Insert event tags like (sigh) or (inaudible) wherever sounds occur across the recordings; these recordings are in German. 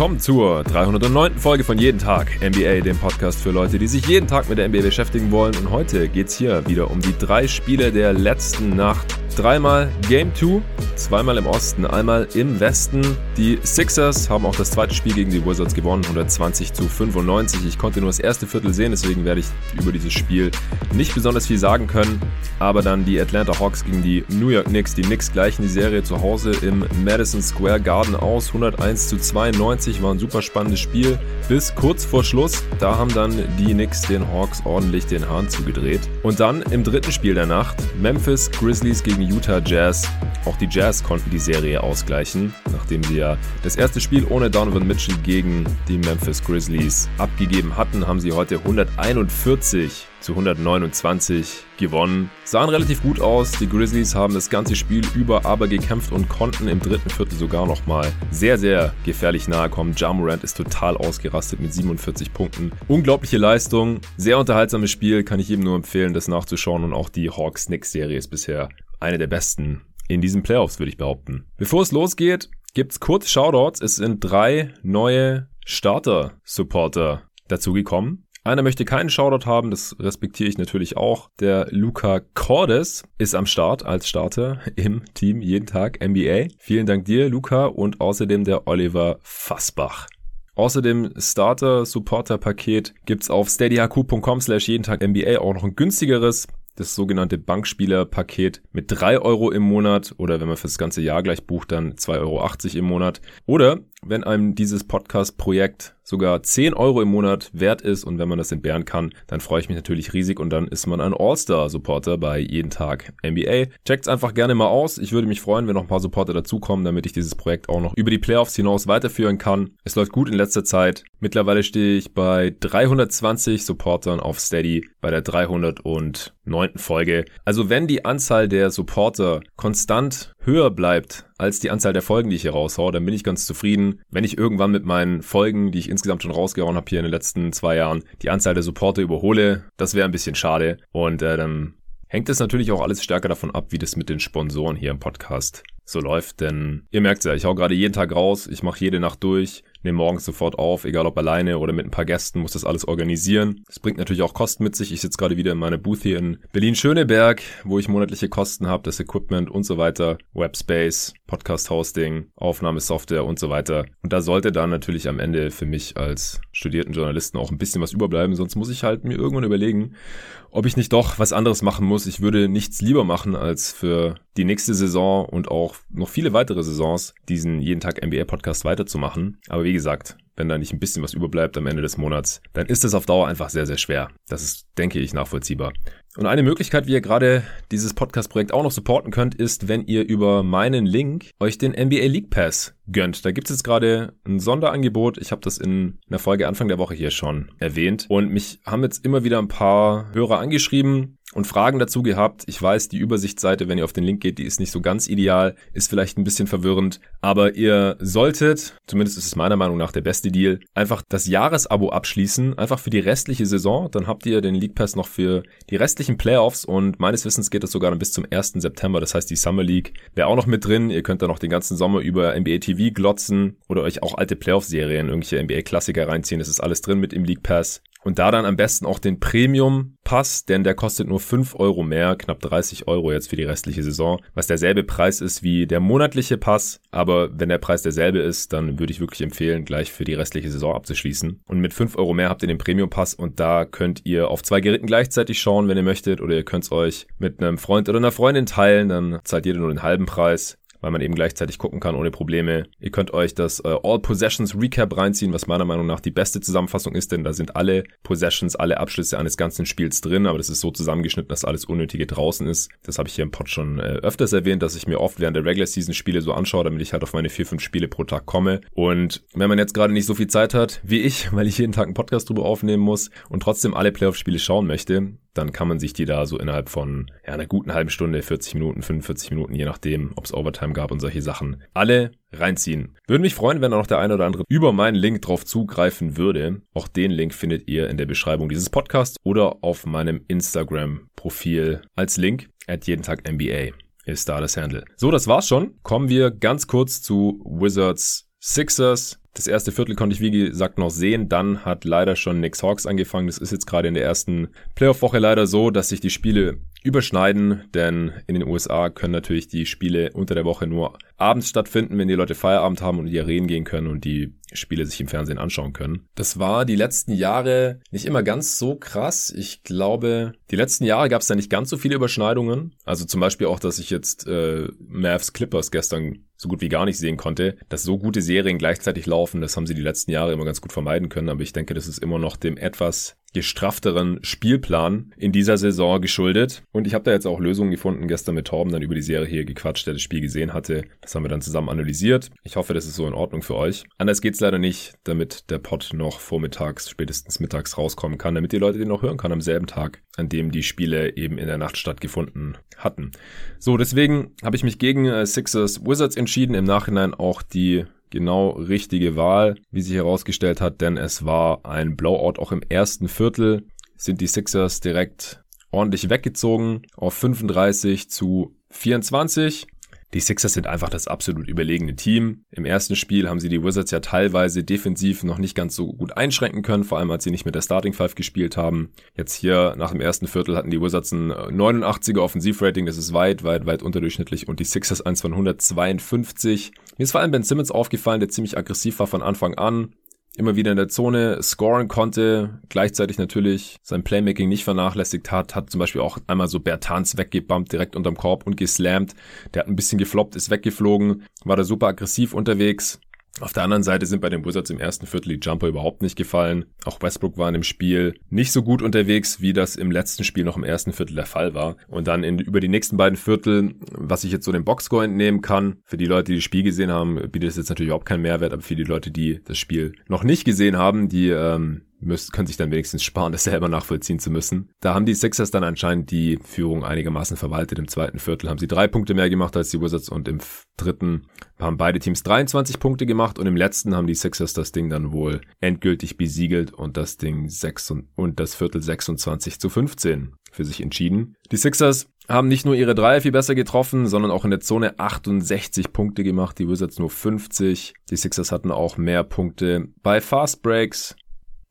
willkommen zur 309. Folge von Jeden Tag NBA, dem Podcast für Leute, die sich jeden Tag mit der NBA beschäftigen wollen. Und heute geht es hier wieder um die drei Spiele der letzten Nacht. Dreimal Game 2, zweimal im Osten, einmal im Westen. Die Sixers haben auch das zweite Spiel gegen die Wizards gewonnen, 120 zu 95. Ich konnte nur das erste Viertel sehen, deswegen werde ich über dieses Spiel nicht besonders viel sagen können. Aber dann die Atlanta Hawks gegen die New York Knicks. Die Knicks gleichen die Serie zu Hause im Madison Square Garden aus, 101 zu 92. War ein super spannendes Spiel bis kurz vor Schluss. Da haben dann die Knicks den Hawks ordentlich den Hahn zugedreht. Und dann im dritten Spiel der Nacht Memphis Grizzlies gegen Utah Jazz. Auch die Jazz konnten die Serie ausgleichen, nachdem sie ja das erste Spiel ohne Donovan Mitchell gegen die Memphis Grizzlies abgegeben hatten, haben sie heute 141 zu 129 gewonnen. Sahen relativ gut aus. Die Grizzlies haben das ganze Spiel über aber gekämpft und konnten im dritten Viertel sogar nochmal sehr, sehr gefährlich nahe kommen. Ja Morant ist total ausgerastet mit 47 Punkten. Unglaubliche Leistung. Sehr unterhaltsames Spiel. Kann ich jedem nur empfehlen, das nachzuschauen. Und auch die Hawks-Knicks-Serie ist bisher eine der besten in diesen Playoffs, würde ich behaupten. Bevor es losgeht, gibt's kurz Shoutouts. Es sind drei neue Starter-Supporter dazugekommen. Einer möchte keinen Shoutout haben, das respektiere ich natürlich auch. Der Luca Cordes ist am Start als Starter (laughs) im Team jeden Tag NBA. Vielen Dank dir, Luca, und außerdem der Oliver Fassbach. Außerdem Starter-Supporter-Paket gibt's auf steadyhq.com slash jeden Tag NBA auch noch ein günstigeres das sogenannte Bankspieler-Paket mit drei Euro im Monat oder wenn man fürs ganze Jahr gleich bucht, dann zwei Euro im Monat. Oder wenn einem dieses Podcast-Projekt sogar 10 Euro im Monat wert ist und wenn man das entbehren kann, dann freue ich mich natürlich riesig und dann ist man ein All-Star-Supporter bei jeden Tag NBA. Checkt's einfach gerne mal aus. Ich würde mich freuen, wenn noch ein paar Supporter dazukommen, damit ich dieses Projekt auch noch über die Playoffs hinaus weiterführen kann. Es läuft gut in letzter Zeit. Mittlerweile stehe ich bei 320 Supportern auf Steady bei der 309. Folge. Also wenn die Anzahl der Supporter konstant höher bleibt als die Anzahl der Folgen, die ich hier raushaue, dann bin ich ganz zufrieden. Wenn ich irgendwann mit meinen Folgen, die ich insgesamt schon rausgehauen habe hier in den letzten zwei Jahren, die Anzahl der Supporter überhole, das wäre ein bisschen schade. Und äh, dann hängt es natürlich auch alles stärker davon ab, wie das mit den Sponsoren hier im Podcast so läuft. Denn ihr merkt ja, ich hau gerade jeden Tag raus, ich mache jede Nacht durch nehme morgens sofort auf, egal ob alleine oder mit ein paar Gästen, muss das alles organisieren. Das bringt natürlich auch Kosten mit sich. Ich sitze gerade wieder in meiner Booth hier in Berlin-Schöneberg, wo ich monatliche Kosten habe, das Equipment und so weiter, Webspace, Podcast-Hosting, Aufnahmesoftware und so weiter. Und da sollte dann natürlich am Ende für mich als studierten Journalisten auch ein bisschen was überbleiben, sonst muss ich halt mir irgendwann überlegen, ob ich nicht doch was anderes machen muss. Ich würde nichts lieber machen, als für die nächste Saison und auch noch viele weitere Saisons diesen jeden Tag NBA Podcast weiterzumachen. Aber wie gesagt, wenn da nicht ein bisschen was überbleibt am Ende des Monats, dann ist es auf Dauer einfach sehr, sehr schwer. Das ist, denke ich, nachvollziehbar. Und eine Möglichkeit, wie ihr gerade dieses Podcast-Projekt auch noch supporten könnt, ist, wenn ihr über meinen Link euch den NBA League Pass gönnt. Da gibt es jetzt gerade ein Sonderangebot. Ich habe das in einer Folge Anfang der Woche hier schon erwähnt. Und mich haben jetzt immer wieder ein paar Hörer angeschrieben, und Fragen dazu gehabt. Ich weiß, die Übersichtsseite, wenn ihr auf den Link geht, die ist nicht so ganz ideal, ist vielleicht ein bisschen verwirrend, aber ihr solltet, zumindest ist es meiner Meinung nach der beste Deal, einfach das Jahresabo abschließen, einfach für die restliche Saison, dann habt ihr den League Pass noch für die restlichen Playoffs und meines Wissens geht das sogar dann bis zum 1. September, das heißt die Summer League wäre auch noch mit drin, ihr könnt dann noch den ganzen Sommer über NBA TV glotzen oder euch auch alte Playoff-Serien, irgendwelche NBA-Klassiker reinziehen, das ist alles drin mit im League Pass. Und da dann am besten auch den Premium-Pass, denn der kostet nur 5 Euro mehr, knapp 30 Euro jetzt für die restliche Saison, was derselbe Preis ist wie der monatliche Pass. Aber wenn der Preis derselbe ist, dann würde ich wirklich empfehlen, gleich für die restliche Saison abzuschließen. Und mit 5 Euro mehr habt ihr den Premium-Pass und da könnt ihr auf zwei Geräten gleichzeitig schauen, wenn ihr möchtet, oder ihr könnt es euch mit einem Freund oder einer Freundin teilen, dann zahlt jeder nur den halben Preis weil man eben gleichzeitig gucken kann ohne Probleme. Ihr könnt euch das äh, All Possessions Recap reinziehen, was meiner Meinung nach die beste Zusammenfassung ist, denn da sind alle Possessions, alle Abschlüsse eines ganzen Spiels drin, aber das ist so zusammengeschnitten, dass alles Unnötige draußen ist. Das habe ich hier im Pod schon äh, öfters erwähnt, dass ich mir oft während der Regular Season Spiele so anschaue, damit ich halt auf meine vier, fünf Spiele pro Tag komme. Und wenn man jetzt gerade nicht so viel Zeit hat wie ich, (laughs) weil ich jeden Tag einen Podcast drüber aufnehmen muss und trotzdem alle Playoff-Spiele schauen möchte, dann kann man sich die da so innerhalb von ja, einer guten halben Stunde, 40 Minuten, 45 Minuten, je nachdem, ob es Overtime gab und solche Sachen, alle reinziehen. Würde mich freuen, wenn da noch der eine oder andere über meinen Link drauf zugreifen würde. Auch den Link findet ihr in der Beschreibung dieses Podcasts oder auf meinem Instagram-Profil als Link at jeden Tag NBA ist da das Handle. So, das war's schon. Kommen wir ganz kurz zu Wizards Sixers. Das erste Viertel konnte ich, wie gesagt, noch sehen. Dann hat leider schon Knicks Hawks angefangen. Das ist jetzt gerade in der ersten Playoff-Woche leider so, dass sich die Spiele überschneiden, denn in den USA können natürlich die Spiele unter der Woche nur abends stattfinden, wenn die Leute Feierabend haben und in die Arenen gehen können und die Spiele sich im Fernsehen anschauen können. Das war die letzten Jahre nicht immer ganz so krass. Ich glaube, die letzten Jahre gab es da nicht ganz so viele Überschneidungen. Also zum Beispiel auch, dass ich jetzt äh, Mavs Clippers gestern so gut wie gar nicht sehen konnte. Dass so gute Serien gleichzeitig laufen, das haben sie die letzten Jahre immer ganz gut vermeiden können. Aber ich denke, das ist immer noch dem etwas gestraffteren Spielplan in dieser Saison geschuldet. Und ich habe da jetzt auch Lösungen gefunden, gestern mit Torben dann über die Serie hier gequatscht, der das Spiel gesehen hatte. Das haben wir dann zusammen analysiert. Ich hoffe, das ist so in Ordnung für euch. Anders geht's leider nicht, damit der Pod noch vormittags, spätestens mittags rauskommen kann, damit die Leute den noch hören kann am selben Tag, an dem die Spiele eben in der Nacht stattgefunden hatten. So, deswegen habe ich mich gegen äh, Sixers Wizards entschieden. Im Nachhinein auch die genau richtige Wahl, wie sich herausgestellt hat, denn es war ein Blowout auch im ersten Viertel. Sind die Sixers direkt ordentlich weggezogen auf 35 zu 24. Die Sixers sind einfach das absolut überlegene Team. Im ersten Spiel haben sie die Wizards ja teilweise defensiv noch nicht ganz so gut einschränken können, vor allem als sie nicht mit der Starting Five gespielt haben. Jetzt hier nach dem ersten Viertel hatten die Wizards ein 89er Offensivrating, das ist weit, weit, weit unterdurchschnittlich und die Sixers eins von 152. Mir ist vor allem Ben Simmons aufgefallen, der ziemlich aggressiv war von Anfang an immer wieder in der Zone scoren konnte, gleichzeitig natürlich sein Playmaking nicht vernachlässigt hat, hat zum Beispiel auch einmal so Bertans weggebumpt direkt unterm Korb und geslammt. Der hat ein bisschen gefloppt, ist weggeflogen, war da super aggressiv unterwegs. Auf der anderen Seite sind bei den Wizards im ersten Viertel die Jumper überhaupt nicht gefallen. Auch Westbrook war in dem Spiel nicht so gut unterwegs, wie das im letzten Spiel noch im ersten Viertel der Fall war. Und dann in, über die nächsten beiden Viertel, was ich jetzt so dem Boxscore entnehmen kann, für die Leute, die das Spiel gesehen haben, bietet es jetzt natürlich überhaupt keinen Mehrwert, aber für die Leute, die das Spiel noch nicht gesehen haben, die ähm, müssen, können sich dann wenigstens sparen, das selber nachvollziehen zu müssen. Da haben die Sixers dann anscheinend die Führung einigermaßen verwaltet. Im zweiten Viertel haben sie drei Punkte mehr gemacht als die Wizards und im dritten haben beide Teams 23 Punkte gemacht und im letzten haben die Sixers das Ding dann wohl endgültig besiegelt und das Ding 6 und, und das Viertel 26 zu 15 für sich entschieden. Die Sixers haben nicht nur ihre Dreier viel besser getroffen, sondern auch in der Zone 68 Punkte gemacht, die Wizards nur 50. Die Sixers hatten auch mehr Punkte bei Fast Breaks,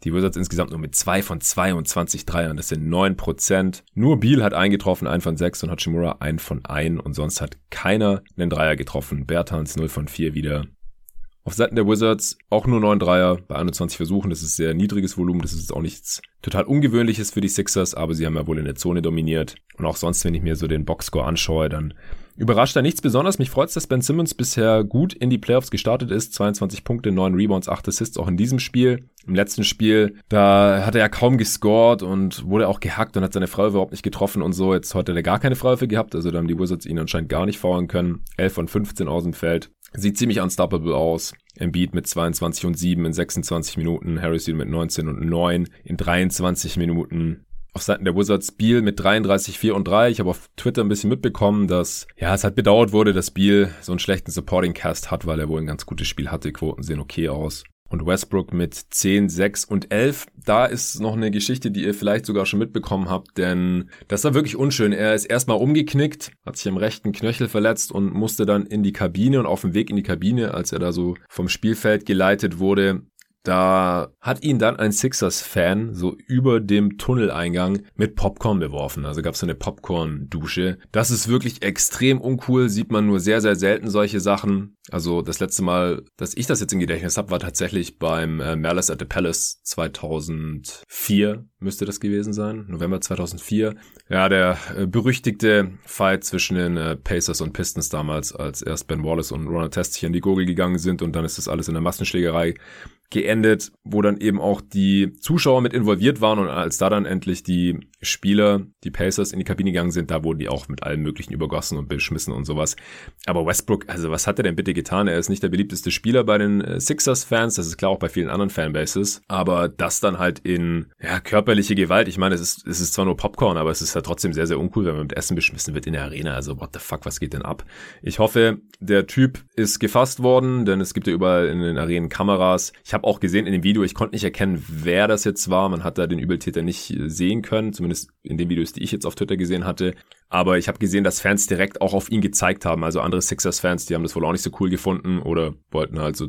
die Wizards insgesamt nur mit zwei von 22 Dreiern. Das sind neun Prozent. Nur Beal hat eingetroffen, ein von sechs und Hachimura ein von ein und sonst hat keiner einen Dreier getroffen. Bertans 0 von 4 wieder. Auf Seiten der Wizards auch nur neun Dreier bei 21 Versuchen. Das ist sehr niedriges Volumen. Das ist auch nichts total Ungewöhnliches für die Sixers, aber sie haben ja wohl in der Zone dominiert. Und auch sonst, wenn ich mir so den Boxscore anschaue, dann Überrascht da nichts besonders. Mich freut es, dass Ben Simmons bisher gut in die Playoffs gestartet ist. 22 Punkte, 9 Rebounds, 8 Assists auch in diesem Spiel. Im letzten Spiel, da hat er ja kaum gescored und wurde auch gehackt und hat seine Frau überhaupt nicht getroffen und so. Jetzt heute hat er gar keine Freiwürfe gehabt, also da haben die Wizards ihn anscheinend gar nicht faulen können. 11 von 15 aus dem Feld. Sieht ziemlich unstoppable aus. Embiid mit 22 und 7 in 26 Minuten, Harrison mit 19 und 9 in 23 Minuten auf Seiten der Wizards Beal mit 33, 4 und 3. Ich habe auf Twitter ein bisschen mitbekommen, dass ja es halt bedauert wurde, dass Beal so einen schlechten Supporting Cast hat, weil er wohl ein ganz gutes Spiel hatte. Quoten sehen okay aus. Und Westbrook mit 10, 6 und 11. Da ist noch eine Geschichte, die ihr vielleicht sogar schon mitbekommen habt, denn das war wirklich unschön. Er ist erstmal umgeknickt, hat sich am rechten Knöchel verletzt und musste dann in die Kabine und auf dem Weg in die Kabine, als er da so vom Spielfeld geleitet wurde, da hat ihn dann ein Sixers-Fan so über dem Tunneleingang mit Popcorn beworfen. Also gab es eine Popcorn-Dusche. Das ist wirklich extrem uncool, sieht man nur sehr, sehr selten solche Sachen. Also das letzte Mal, dass ich das jetzt im Gedächtnis habe, war tatsächlich beim äh, Malice at the Palace 2004, müsste das gewesen sein, November 2004. Ja, der äh, berüchtigte Fight zwischen den äh, Pacers und Pistons damals, als erst Ben Wallace und Ronald Test sich an die Gurgel gegangen sind und dann ist das alles in der Massenschlägerei geendet, wo dann eben auch die Zuschauer mit involviert waren und als da dann endlich die Spieler, die Pacers in die Kabine gegangen sind, da wurden die auch mit allem möglichen übergossen und beschmissen und sowas. Aber Westbrook, also was hat er denn bitte getan? Er ist nicht der beliebteste Spieler bei den äh, Sixers-Fans, das ist klar auch bei vielen anderen Fanbases, aber das dann halt in ja, körperliche Gewalt, ich meine, es ist, es ist zwar nur Popcorn, aber es ist halt trotzdem sehr, sehr uncool, wenn man mit Essen beschmissen wird in der Arena, also what the fuck, was geht denn ab? Ich hoffe, der Typ ist gefasst worden, denn es gibt ja überall in den Arenen Kameras. Ich habe auch gesehen in dem Video, ich konnte nicht erkennen, wer das jetzt war, man hat da den Übeltäter nicht sehen können, zumindest in den Videos, die ich jetzt auf Twitter gesehen hatte. Aber ich habe gesehen, dass Fans direkt auch auf ihn gezeigt haben. Also andere Sixers-Fans, die haben das wohl auch nicht so cool gefunden oder wollten halt so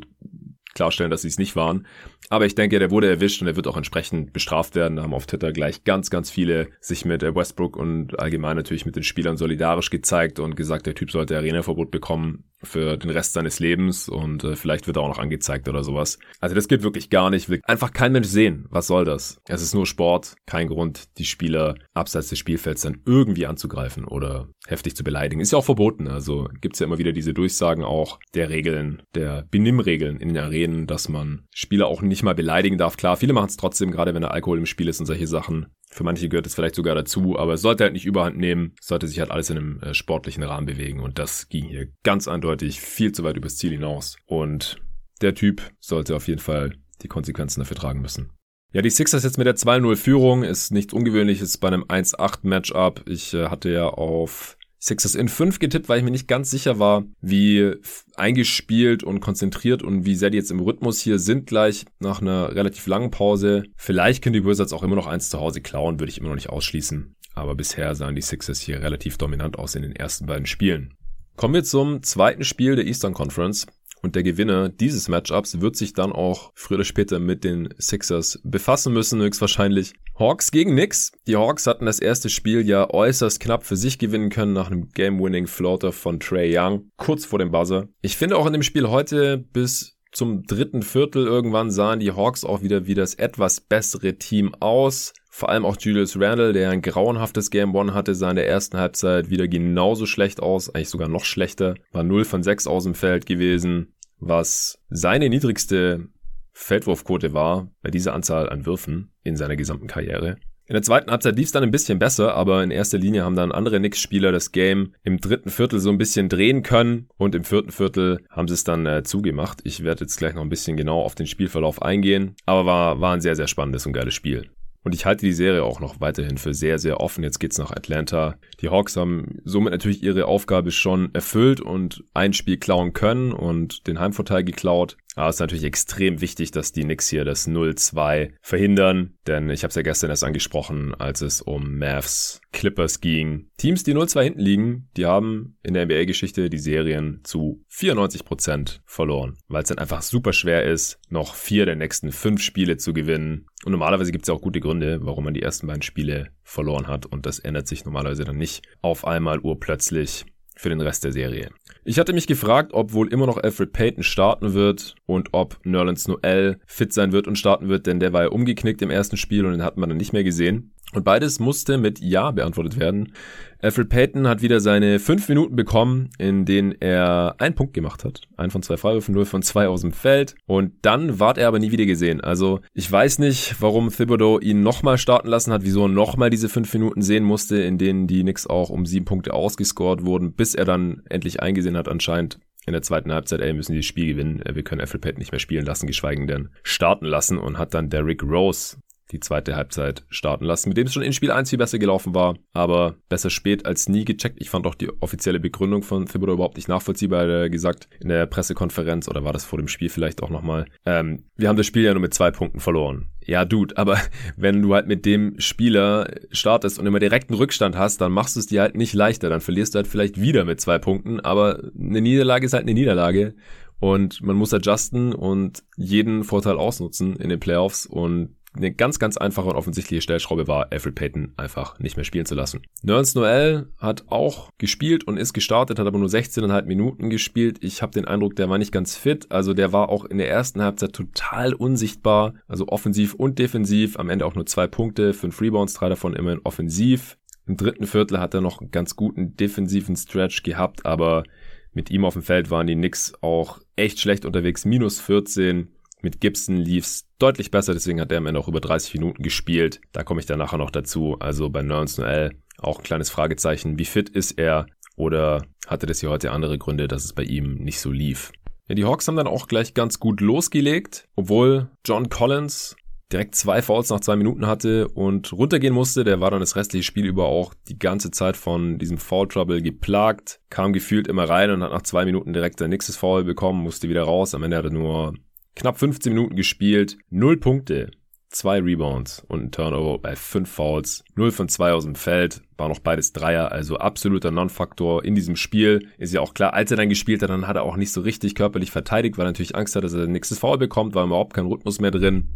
klarstellen, dass sie es nicht waren. Aber ich denke, der wurde erwischt und er wird auch entsprechend bestraft werden. Da haben auf Twitter gleich ganz, ganz viele sich mit äh, Westbrook und allgemein natürlich mit den Spielern solidarisch gezeigt und gesagt, der Typ sollte Arenaverbot bekommen für den Rest seines Lebens und äh, vielleicht wird er auch noch angezeigt oder sowas. Also das geht wirklich gar nicht. Will einfach kein Mensch sehen. Was soll das? Es ist nur Sport. Kein Grund, die Spieler abseits des Spielfelds dann irgendwie anzugreifen oder heftig zu beleidigen. Ist ja auch verboten. Also gibt's ja immer wieder diese Durchsagen auch der Regeln, der Benimmregeln in den Arenen, dass man Spieler auch nicht mal beleidigen darf. Klar, viele machen es trotzdem, gerade wenn der Alkohol im Spiel ist und solche Sachen. Für manche gehört es vielleicht sogar dazu, aber es sollte halt nicht überhand nehmen, sollte sich halt alles in einem äh, sportlichen Rahmen bewegen und das ging hier ganz eindeutig viel zu weit übers Ziel hinaus und der Typ sollte auf jeden Fall die Konsequenzen dafür tragen müssen. Ja, die Sixers jetzt mit der 2-0-Führung ist nichts Ungewöhnliches bei einem 1-8-Matchup. Ich äh, hatte ja auf Sixers in 5 getippt, weil ich mir nicht ganz sicher war, wie eingespielt und konzentriert und wie sehr die jetzt im Rhythmus hier sind gleich nach einer relativ langen Pause. Vielleicht können die Wizards auch immer noch eins zu Hause klauen, würde ich immer noch nicht ausschließen. Aber bisher sahen die Sixers hier relativ dominant aus in den ersten beiden Spielen. Kommen wir zum zweiten Spiel der Eastern Conference. Und der Gewinner dieses Matchups wird sich dann auch früher oder später mit den Sixers befassen müssen, höchstwahrscheinlich. Hawks gegen Knicks. Die Hawks hatten das erste Spiel ja äußerst knapp für sich gewinnen können nach einem Game-Winning-Floater von Trey Young, kurz vor dem Buzzer. Ich finde auch in dem Spiel heute bis zum dritten Viertel irgendwann sahen die Hawks auch wieder wie das etwas bessere Team aus. Vor allem auch Julius Randle, der ein grauenhaftes Game One hatte, sah in der ersten Halbzeit wieder genauso schlecht aus, eigentlich sogar noch schlechter. War 0 von 6 aus dem Feld gewesen, was seine niedrigste Feldwurfquote war bei dieser Anzahl an Würfen in seiner gesamten Karriere. In der zweiten Halbzeit lief es dann ein bisschen besser, aber in erster Linie haben dann andere Knicks-Spieler das Game im dritten Viertel so ein bisschen drehen können und im vierten Viertel haben sie es dann äh, zugemacht. Ich werde jetzt gleich noch ein bisschen genau auf den Spielverlauf eingehen, aber war, war ein sehr, sehr spannendes und geiles Spiel. Und ich halte die Serie auch noch weiterhin für sehr, sehr offen. Jetzt geht's nach Atlanta. Die Hawks haben somit natürlich ihre Aufgabe schon erfüllt und ein Spiel klauen können und den Heimvorteil geklaut. Aber es ist natürlich extrem wichtig, dass die Knicks hier das 0-2 verhindern, denn ich habe es ja gestern erst angesprochen, als es um Mavs Clippers ging. Teams, die 0-2 hinten liegen, die haben in der NBA-Geschichte die Serien zu 94% verloren, weil es dann einfach super schwer ist, noch vier der nächsten fünf Spiele zu gewinnen. Und normalerweise gibt es ja auch gute Gründe, warum man die ersten beiden Spiele verloren hat und das ändert sich normalerweise dann nicht auf einmal urplötzlich für den Rest der Serie. Ich hatte mich gefragt, ob wohl immer noch Alfred Payton starten wird und ob Nerlens Noel fit sein wird und starten wird, denn der war ja umgeknickt im ersten Spiel und den hat man dann nicht mehr gesehen. Und beides musste mit Ja beantwortet werden. Alfred Payton hat wieder seine fünf Minuten bekommen, in denen er einen Punkt gemacht hat. Ein von zwei Freiwürfen, null von zwei aus dem Feld. Und dann ward er aber nie wieder gesehen. Also ich weiß nicht, warum Thibodeau ihn nochmal starten lassen hat, wieso er nochmal diese fünf Minuten sehen musste, in denen die Knicks auch um sieben Punkte ausgescored wurden, bis er dann endlich eingesehen hat anscheinend, in der zweiten Halbzeit, ey, müssen die Spiel gewinnen. Wir können Alfred Payton nicht mehr spielen lassen, geschweige denn starten lassen und hat dann Derrick Rose die zweite Halbzeit starten lassen, mit dem es schon in Spiel 1 viel besser gelaufen war, aber besser spät als nie gecheckt. Ich fand auch die offizielle Begründung von Thibodeau überhaupt nicht nachvollziehbar, er gesagt in der Pressekonferenz oder war das vor dem Spiel vielleicht auch nochmal. Ähm, wir haben das Spiel ja nur mit zwei Punkten verloren. Ja, Dude, aber (laughs) wenn du halt mit dem Spieler startest und immer direkten Rückstand hast, dann machst du es dir halt nicht leichter. Dann verlierst du halt vielleicht wieder mit zwei Punkten, aber eine Niederlage ist halt eine Niederlage. Und man muss adjusten und jeden Vorteil ausnutzen in den Playoffs und eine ganz, ganz einfache und offensichtliche Stellschraube war, Alfred Payton einfach nicht mehr spielen zu lassen. Nerns Noel hat auch gespielt und ist gestartet, hat aber nur 16,5 Minuten gespielt. Ich habe den Eindruck, der war nicht ganz fit. Also der war auch in der ersten Halbzeit total unsichtbar. Also offensiv und defensiv. Am Ende auch nur zwei Punkte, fünf Rebounds, drei davon immerhin offensiv. Im dritten Viertel hat er noch einen ganz guten defensiven Stretch gehabt, aber mit ihm auf dem Feld waren die Knicks auch echt schlecht unterwegs. Minus 14 mit Gibson lief's deutlich besser, deswegen hat er am Ende auch über 30 Minuten gespielt. Da komme ich dann nachher noch dazu. Also bei Nerns Noel auch ein kleines Fragezeichen. Wie fit ist er? Oder hatte das hier heute andere Gründe, dass es bei ihm nicht so lief? Ja, die Hawks haben dann auch gleich ganz gut losgelegt, obwohl John Collins direkt zwei Fouls nach zwei Minuten hatte und runtergehen musste. Der war dann das restliche Spiel über auch die ganze Zeit von diesem Foul Trouble geplagt, kam gefühlt immer rein und hat nach zwei Minuten direkt sein nächstes Foul bekommen, musste wieder raus. Am Ende hat er nur knapp 15 Minuten gespielt, 0 Punkte, zwei Rebounds und ein Turnover bei fünf Fouls, 0 von 2 aus dem Feld, war noch beides Dreier, also absoluter Non-Faktor in diesem Spiel. Ist ja auch klar, als er dann gespielt hat, dann hat er auch nicht so richtig körperlich verteidigt, weil er natürlich Angst hat, dass er nächstes Foul bekommt, war überhaupt kein Rhythmus mehr drin.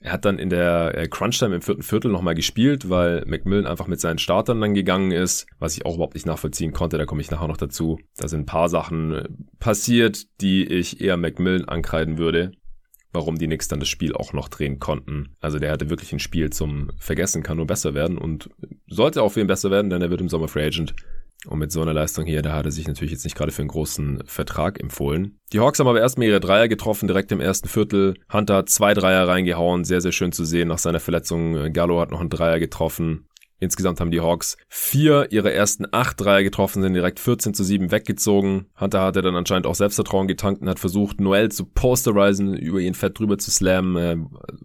Er hat dann in der äh, Crunch-Time im vierten Viertel nochmal gespielt, weil McMillan einfach mit seinen Startern dann gegangen ist, was ich auch überhaupt nicht nachvollziehen konnte. Da komme ich nachher noch dazu. Da sind ein paar Sachen äh, passiert, die ich eher McMillan ankreiden würde warum die Knicks dann das Spiel auch noch drehen konnten. Also der hatte wirklich ein Spiel zum Vergessen, kann nur besser werden und sollte auch ihn besser werden, denn er wird im Sommer Free Agent. Und mit so einer Leistung hier, da hat er sich natürlich jetzt nicht gerade für einen großen Vertrag empfohlen. Die Hawks haben aber erstmal ihre Dreier getroffen, direkt im ersten Viertel. Hunter hat zwei Dreier reingehauen, sehr, sehr schön zu sehen nach seiner Verletzung. Gallo hat noch einen Dreier getroffen. Insgesamt haben die Hawks vier ihrer ersten acht Dreier getroffen, sind direkt 14 zu 7 weggezogen. Hunter hatte dann anscheinend auch Selbstvertrauen getankt und hat versucht, Noel zu posterisen, über ihn fett drüber zu slammen. Äh,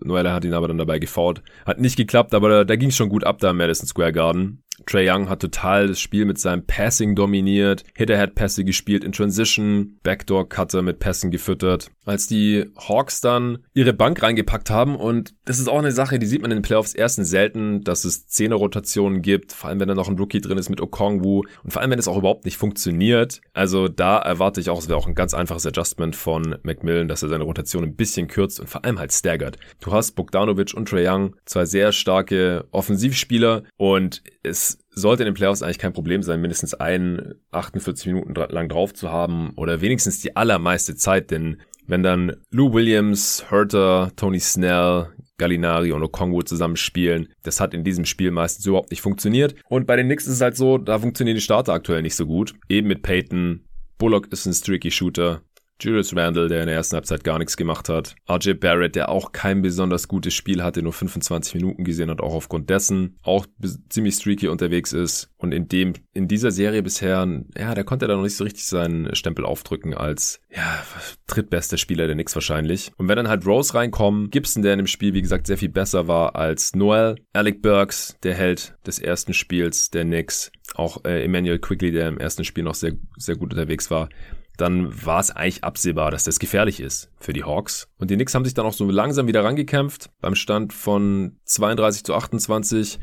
Noel hat ihn aber dann dabei gefault. Hat nicht geklappt, aber da, da ging es schon gut ab da im Madison Square Garden. Trey Young hat total das Spiel mit seinem Passing dominiert, Hit-Ahead-Pässe gespielt in Transition, Backdoor-Cutter mit Pässen gefüttert. Als die Hawks dann ihre Bank reingepackt haben und das ist auch eine Sache, die sieht man in den Playoffs erstens selten, dass es Zehner-Rotationen gibt, vor allem wenn da noch ein Rookie drin ist mit Okongwu und vor allem wenn es auch überhaupt nicht funktioniert. Also da erwarte ich auch, es wäre auch ein ganz einfaches Adjustment von Macmillan, dass er seine Rotation ein bisschen kürzt und vor allem halt staggert. Du hast Bogdanovic und Trey Young, zwei sehr starke Offensivspieler und es sollte in den Playoffs eigentlich kein Problem sein, mindestens einen 48 Minuten lang drauf zu haben oder wenigstens die allermeiste Zeit, denn wenn dann Lou Williams, Herter, Tony Snell, Gallinari und Okongwu zusammen spielen. Das hat in diesem Spiel meistens überhaupt nicht funktioniert. Und bei den Knicks ist es halt so, da funktionieren die Starter aktuell nicht so gut. Eben mit Peyton. Bullock ist ein streaky Shooter. Julius Randle, der in der ersten Halbzeit gar nichts gemacht hat. RJ Barrett, der auch kein besonders gutes Spiel hatte, nur 25 Minuten gesehen hat, auch aufgrund dessen auch ziemlich streaky unterwegs ist. Und in dem, in dieser Serie bisher, ja, der konnte da noch nicht so richtig seinen Stempel aufdrücken als, ja, drittbester Spieler der Knicks wahrscheinlich. Und wenn dann halt Rose reinkommen, Gibson, der in dem Spiel, wie gesagt, sehr viel besser war als Noel, Alec Burks, der Held des ersten Spiels der Knicks, auch äh, Emmanuel Quigley, der im ersten Spiel noch sehr, sehr gut unterwegs war dann war es eigentlich absehbar, dass das gefährlich ist für die Hawks. Und die Knicks haben sich dann auch so langsam wieder rangekämpft. Beim Stand von 32 zu 28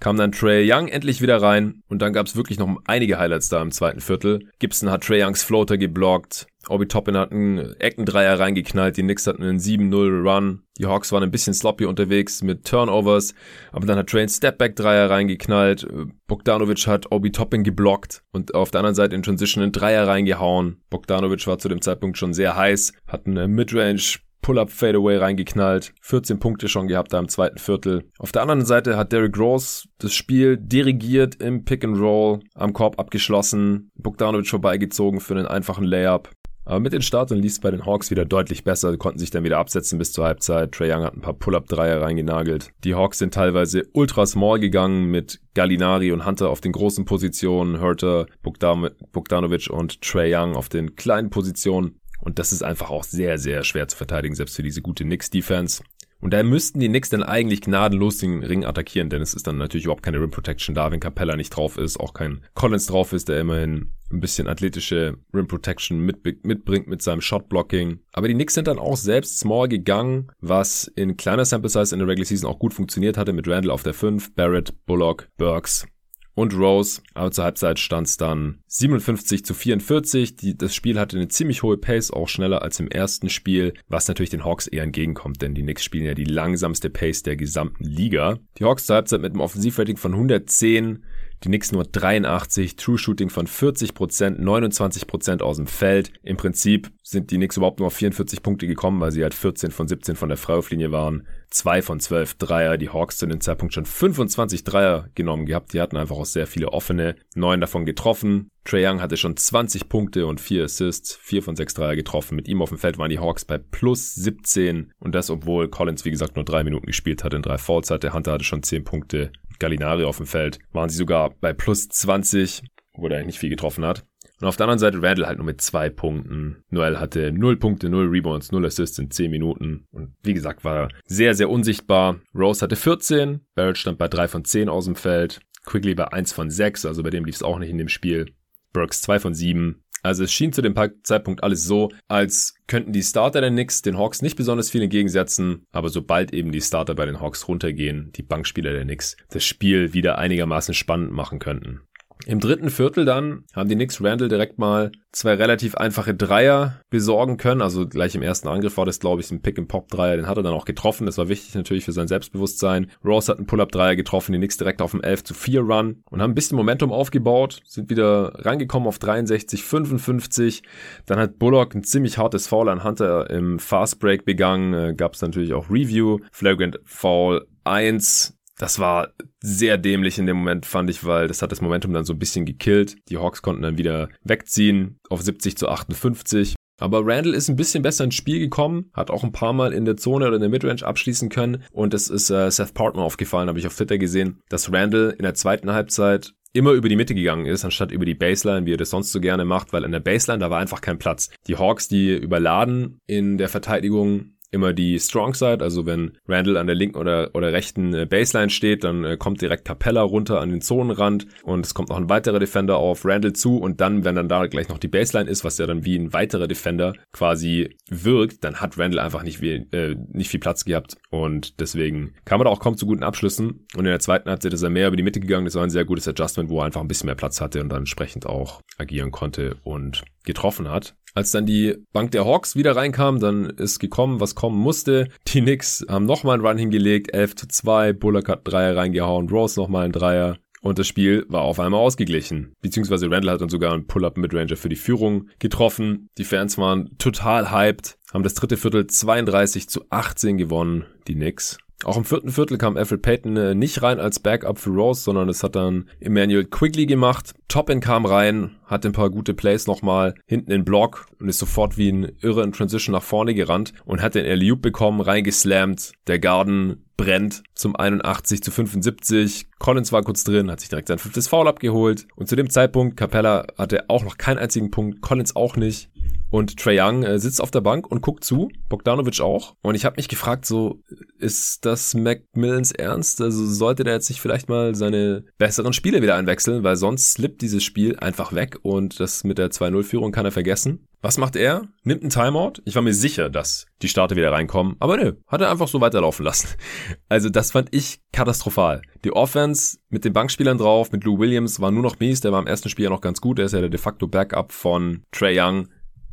kam dann Trey Young endlich wieder rein und dann gab es wirklich noch einige Highlights da im zweiten Viertel. Gibson hat Trey Youngs Floater geblockt, Obi Toppin hat einen Eckendreier reingeknallt, die Knicks hatten einen 7-0 Run. Die Hawks waren ein bisschen sloppy unterwegs mit Turnovers, aber dann hat einen Stepback-Dreier reingeknallt. Bogdanovic hat Obi Toppin geblockt und auf der anderen Seite in Transition einen Dreier reingehauen. Bogdanovic war zu dem Zeitpunkt schon sehr heiß, hat eine Midrange Pull-up Fadeaway reingeknallt, 14 Punkte schon gehabt da im zweiten Viertel. Auf der anderen Seite hat Derrick Rose das Spiel dirigiert im Pick and Roll, am Korb abgeschlossen, Bogdanovic vorbeigezogen für einen einfachen Layup. Aber mit den Startern lief es bei den Hawks wieder deutlich besser, konnten sich dann wieder absetzen bis zur Halbzeit. Trey Young hat ein paar Pull-Up-Dreier reingenagelt. Die Hawks sind teilweise ultra small gegangen mit Gallinari und Hunter auf den großen Positionen, Hurter, Bogdanovic und Trey Young auf den kleinen Positionen. Und das ist einfach auch sehr, sehr schwer zu verteidigen, selbst für diese gute Knicks-Defense. Und da müssten die Knicks dann eigentlich gnadenlos den Ring attackieren, denn es ist dann natürlich überhaupt keine Rim Protection da, wenn Capella nicht drauf ist, auch kein Collins drauf ist, der immerhin ein bisschen athletische Rim Protection mit, mitbringt mit seinem Shot Blocking. Aber die Knicks sind dann auch selbst small gegangen, was in kleiner Sample Size in der Regular Season auch gut funktioniert hatte mit Randall auf der 5, Barrett, Bullock, Burks und Rose. Aber zur Halbzeit stand es dann 57 zu 44. Die, das Spiel hatte eine ziemlich hohe Pace, auch schneller als im ersten Spiel, was natürlich den Hawks eher entgegenkommt, denn die Knicks spielen ja die langsamste Pace der gesamten Liga. Die Hawks zur Halbzeit mit einem Offensivrating von 110 die Knicks nur 83, True Shooting von 40%, 29% aus dem Feld. Im Prinzip sind die Knicks überhaupt nur auf 44 Punkte gekommen, weil sie halt 14 von 17 von der Freiwurflinie waren. 2 von 12 Dreier. Die Hawks zu dem Zeitpunkt schon 25 Dreier genommen gehabt. Die hatten einfach auch sehr viele offene. 9 davon getroffen. Trey Young hatte schon 20 Punkte und 4 Assists. 4 von 6 Dreier getroffen. Mit ihm auf dem Feld waren die Hawks bei plus 17. Und das, obwohl Collins, wie gesagt, nur 3 Minuten gespielt hat, in 3 Fouls hatte. Hunter hatte schon 10 Punkte. Gallinari auf dem Feld, waren sie sogar bei plus 20, wo er eigentlich nicht viel getroffen hat. Und auf der anderen Seite Randall halt nur mit zwei Punkten. Noel hatte null Punkte, null Rebounds, null Assists in zehn Minuten. Und wie gesagt, war sehr, sehr unsichtbar. Rose hatte 14. Barrett stand bei drei von zehn aus dem Feld. Quigley bei eins von sechs, also bei dem lief es auch nicht in dem Spiel. Burks zwei von sieben. Also es schien zu dem Zeitpunkt alles so, als könnten die Starter der Knicks den Hawks nicht besonders viel entgegensetzen, aber sobald eben die Starter bei den Hawks runtergehen, die Bankspieler der Knicks, das Spiel wieder einigermaßen spannend machen könnten. Im dritten Viertel dann haben die Knicks Randall direkt mal zwei relativ einfache Dreier besorgen können. Also gleich im ersten Angriff war das, glaube ich, ein Pick-and-Pop-Dreier. Den hat er dann auch getroffen. Das war wichtig natürlich für sein Selbstbewusstsein. Rose hat einen Pull-Up-Dreier getroffen. Die Knicks direkt auf dem 11 zu 4 Run und haben ein bisschen Momentum aufgebaut. Sind wieder rangekommen auf 63, 55. Dann hat Bullock ein ziemlich hartes Foul an Hunter im Fast Break begangen. Äh, Gab es natürlich auch Review. Flagrant Foul 1 das war sehr dämlich in dem Moment, fand ich, weil das hat das Momentum dann so ein bisschen gekillt. Die Hawks konnten dann wieder wegziehen auf 70 zu 58. Aber Randall ist ein bisschen besser ins Spiel gekommen, hat auch ein paar Mal in der Zone oder in der Midrange abschließen können. Und es ist äh, Seth Partner aufgefallen, habe ich auf Twitter gesehen, dass Randall in der zweiten Halbzeit immer über die Mitte gegangen ist, anstatt über die Baseline, wie er das sonst so gerne macht, weil in der Baseline, da war einfach kein Platz. Die Hawks, die überladen in der Verteidigung immer die Strong Side, also wenn Randall an der linken oder, oder rechten äh, Baseline steht, dann äh, kommt direkt Capella runter an den Zonenrand und es kommt noch ein weiterer Defender auf Randall zu und dann, wenn dann da gleich noch die Baseline ist, was ja dann wie ein weiterer Defender quasi wirkt, dann hat Randall einfach nicht viel, äh, nicht viel Platz gehabt und deswegen kam er da auch kaum zu guten Abschlüssen und in der zweiten Halbzeit ist er mehr über die Mitte gegangen, das war ein sehr gutes Adjustment, wo er einfach ein bisschen mehr Platz hatte und dann entsprechend auch agieren konnte und getroffen hat. Als dann die Bank der Hawks wieder reinkam, dann ist gekommen, was kommen musste. Die Knicks haben nochmal einen Run hingelegt, 11 zu 2, Bullock hat Dreier reingehauen, Rose nochmal einen Dreier. Und das Spiel war auf einmal ausgeglichen. Beziehungsweise Randall hat dann sogar einen Pull-Up-Midranger für die Führung getroffen. Die Fans waren total hyped, haben das dritte Viertel 32 zu 18 gewonnen, die Knicks. Auch im vierten Viertel kam Alfred Payton äh, nicht rein als Backup für Rose, sondern es hat dann Emmanuel Quigley gemacht. Toppin kam rein, hatte ein paar gute Plays nochmal hinten in Block und ist sofort wie ein Irre in Transition nach vorne gerannt und hat den alley bekommen, reingeslammt. Der Garden brennt zum 81 zu 75. Collins war kurz drin, hat sich direkt sein fünftes Foul abgeholt. Und zu dem Zeitpunkt, Capella hatte auch noch keinen einzigen Punkt, Collins auch nicht. Und Trey Young äh, sitzt auf der Bank und guckt zu, Bogdanovic auch. Und ich habe mich gefragt, so, ist das Macmillans Ernst? Also sollte der jetzt nicht vielleicht mal seine besseren Spiele wieder einwechseln, weil sonst slippt dieses Spiel einfach weg und das mit der 2-0-Führung kann er vergessen. Was macht er? Nimmt einen Timeout. Ich war mir sicher, dass die Starter wieder reinkommen. Aber nö, hat er einfach so weiterlaufen lassen. (laughs) Also das fand ich katastrophal. Die Offense mit den Bankspielern drauf, mit Lou Williams war nur noch mies. Der war im ersten Spiel ja noch ganz gut. Der ist ja der de facto Backup von Trey Young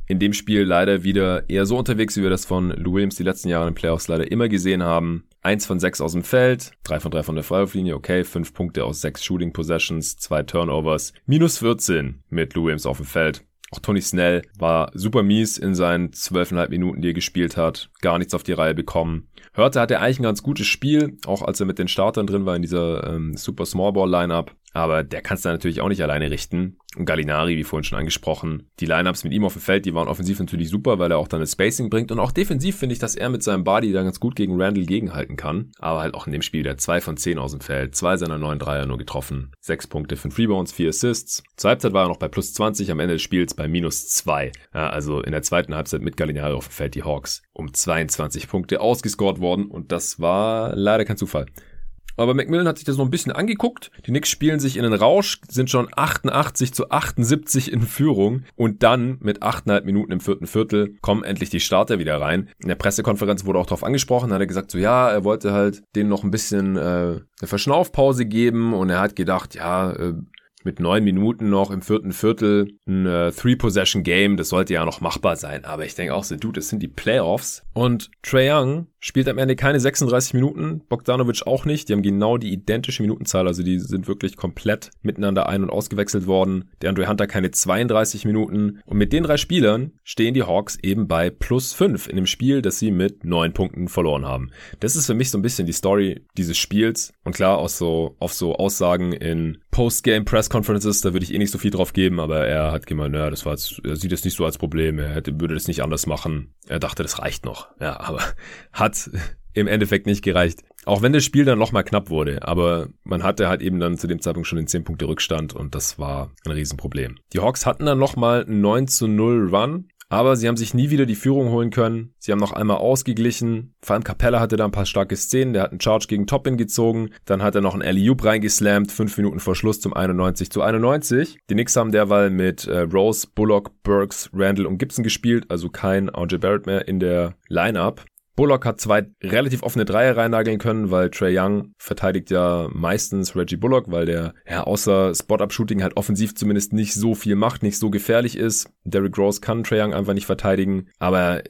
in dem Spiel leider wieder eher so unterwegs, wie wir das von Lou Williams die letzten Jahre in den Playoffs leider immer gesehen haben. Eins von sechs aus dem Feld, drei von drei von der Freiwurflinie, okay, fünf Punkte aus sechs Shooting Possessions, zwei Turnovers, minus 14 mit Lou Williams auf dem Feld. Auch Tony Snell war super mies in seinen zwölfeinhalb Minuten, die er gespielt hat. Gar nichts auf die Reihe bekommen. Hörte hatte eigentlich ein ganz gutes Spiel, auch als er mit den Startern drin war in dieser ähm, Super Small Ball Lineup. Aber der kannst du natürlich auch nicht alleine richten. Und Gallinari, wie vorhin schon angesprochen, die Lineups mit ihm auf dem Feld, die waren offensiv natürlich super, weil er auch dann das Spacing bringt. Und auch defensiv finde ich, dass er mit seinem Body da ganz gut gegen Randall gegenhalten kann. Aber halt auch in dem Spiel der zwei von zehn aus dem Feld, zwei seiner neun Dreier nur getroffen, sechs Punkte, fünf Rebounds, vier Assists. Zur Halbzeit war er noch bei plus 20, am Ende des Spiels bei minus zwei. Ja, also in der zweiten Halbzeit mit Gallinari auf dem Feld die Hawks um 22 Punkte ausgescored worden und das war leider kein Zufall. Aber Macmillan hat sich das noch ein bisschen angeguckt. Die Knicks spielen sich in den Rausch, sind schon 88 zu 78 in Führung. Und dann mit 8,5 Minuten im vierten Viertel kommen endlich die Starter wieder rein. In der Pressekonferenz wurde auch darauf angesprochen, hat er gesagt, so ja, er wollte halt denen noch ein bisschen äh, eine Verschnaufpause geben und er hat gedacht, ja, äh, mit neun Minuten noch im vierten Viertel ein äh, Three-Possession-Game, das sollte ja noch machbar sein. Aber ich denke auch so, dude, das sind die Playoffs. Und Trae Young spielt am Ende keine 36 Minuten, Bogdanovic auch nicht. Die haben genau die identische Minutenzahl, also die sind wirklich komplett miteinander ein- und ausgewechselt worden. Der Andre Hunter keine 32 Minuten. Und mit den drei Spielern stehen die Hawks eben bei plus 5 in dem Spiel, das sie mit neun Punkten verloren haben. Das ist für mich so ein bisschen die Story dieses Spiels. Und klar, auch so, auf so Aussagen in Postgame Press Conferences, da würde ich eh nicht so viel drauf geben, aber er hat gemeint, naja, das war jetzt, er sieht es nicht so als Problem, er hätte, würde das nicht anders machen. Er dachte, das reicht noch. Ja, aber (laughs) hat im Endeffekt nicht gereicht. Auch wenn das Spiel dann nochmal knapp wurde, aber man hatte halt eben dann zu dem Zeitpunkt schon den 10 Punkte Rückstand und das war ein Riesenproblem. Die Hawks hatten dann nochmal einen 9 zu 0 Run Aber sie haben sich nie wieder die Führung holen können. Sie haben noch einmal ausgeglichen. Vor allem Capella hatte da ein paar starke Szenen. Der hat einen Charge gegen Toppin gezogen. Dann hat er noch einen Alley-Oop reingeslammt. Fünf Minuten vor Schluss zum 91 zu 91. Die Knicks haben derweil mit äh, Rose, Bullock, Burks, Randall und Gibson gespielt. Also kein RJ Barrett mehr in der Lineup. Bullock hat zwei relativ offene Dreier reinnageln können, weil Trey Young verteidigt ja meistens Reggie Bullock, weil der ja außer Spot-Up-Shooting halt offensiv zumindest nicht so viel macht, nicht so gefährlich ist. Derrick Rose kann Trey Young einfach nicht verteidigen, aber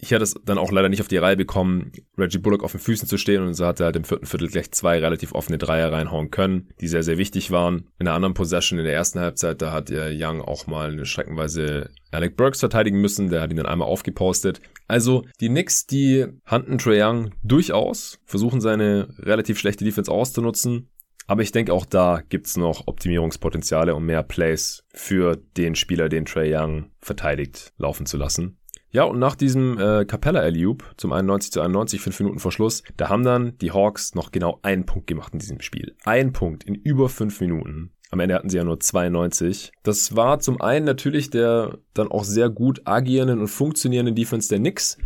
ich hatte es dann auch leider nicht auf die Reihe bekommen, Reggie Bullock auf den Füßen zu stehen und so hat er halt im vierten Viertel gleich zwei relativ offene Dreier reinhauen können, die sehr, sehr wichtig waren. In der anderen Possession in der ersten Halbzeit, da hat ja Young auch mal eine streckenweise Alec Burks verteidigen müssen, der hat ihn dann einmal aufgepostet. Also die Knicks, die handen Trae Young durchaus, versuchen seine relativ schlechte Defense auszunutzen. Aber ich denke auch da gibt's noch Optimierungspotenziale, um mehr Plays für den Spieler, den Trey Young verteidigt, laufen zu lassen. Ja, und nach diesem äh, Capella Alley-Oop zum 91 zu 91, fünf Minuten vor Schluss, da haben dann die Hawks noch genau einen Punkt gemacht in diesem Spiel. Ein Punkt in über fünf Minuten. Am Ende hatten sie ja nur 92. Das war zum einen natürlich der dann auch sehr gut agierenden und funktionierenden Defense der Knicks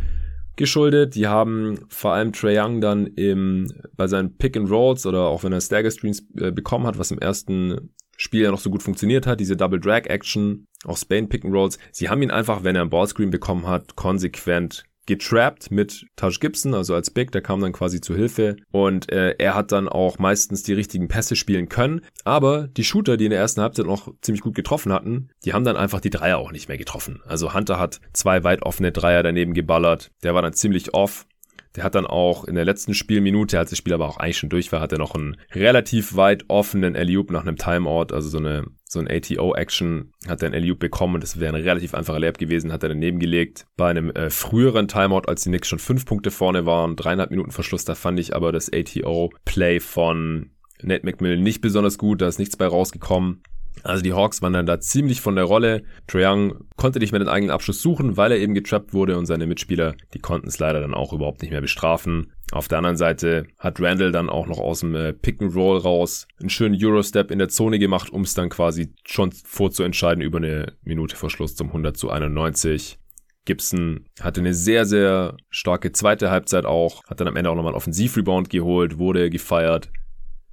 geschuldet. Die haben vor allem Trae Young dann im, bei seinen Pick and Rolls oder auch wenn er Stagger Screens äh, bekommen hat, was im ersten Spiel ja noch so gut funktioniert hat, diese Double Drag Action, auch Spain Pick and Rolls. Sie haben ihn einfach, wenn er einen Ballscreen bekommen hat, konsequent getrappt mit Taj Gibson, also als Big, der kam dann quasi zu Hilfe und äh, er hat dann auch meistens die richtigen Pässe spielen können, aber die Shooter, die in der ersten Halbzeit noch ziemlich gut getroffen hatten, die haben dann einfach die Dreier auch nicht mehr getroffen. Also Hunter hat zwei weit offene Dreier daneben geballert, der war dann ziemlich off der hat dann auch in der letzten Spielminute, als das Spiel aber auch eigentlich schon durch war, hat er noch einen relativ weit offenen Alley-Oop nach einem Timeout, also so eine so ein ATO-Action, hat er einen Alley-Oop bekommen und das wäre ein relativ einfacher Layup gewesen, hat er daneben gelegt. Bei einem äh, früheren Timeout, als die Knicks schon fünf Punkte vorne waren, dreieinhalb Minuten Verschluss, da fand ich aber das ATO-Play von Nate McMillan nicht besonders gut, da ist nichts bei rausgekommen. Also die Hawks waren dann da ziemlich von der Rolle. Trae Young konnte nicht mehr den eigenen Abschluss suchen, weil er eben getrappt wurde und seine Mitspieler, die konnten es leider dann auch überhaupt nicht mehr bestrafen. Auf der anderen Seite hat Randall dann auch noch aus dem äh, Pick and Roll raus einen schönen Eurostep in der Zone gemacht, um es dann quasi schon vorzuentscheiden über eine Minute vor Schluss zum 100 zu 91. Gibson hatte eine sehr, sehr starke zweite Halbzeit auch, hat dann am Ende auch nochmal einen Offensivrebound geholt, wurde gefeiert,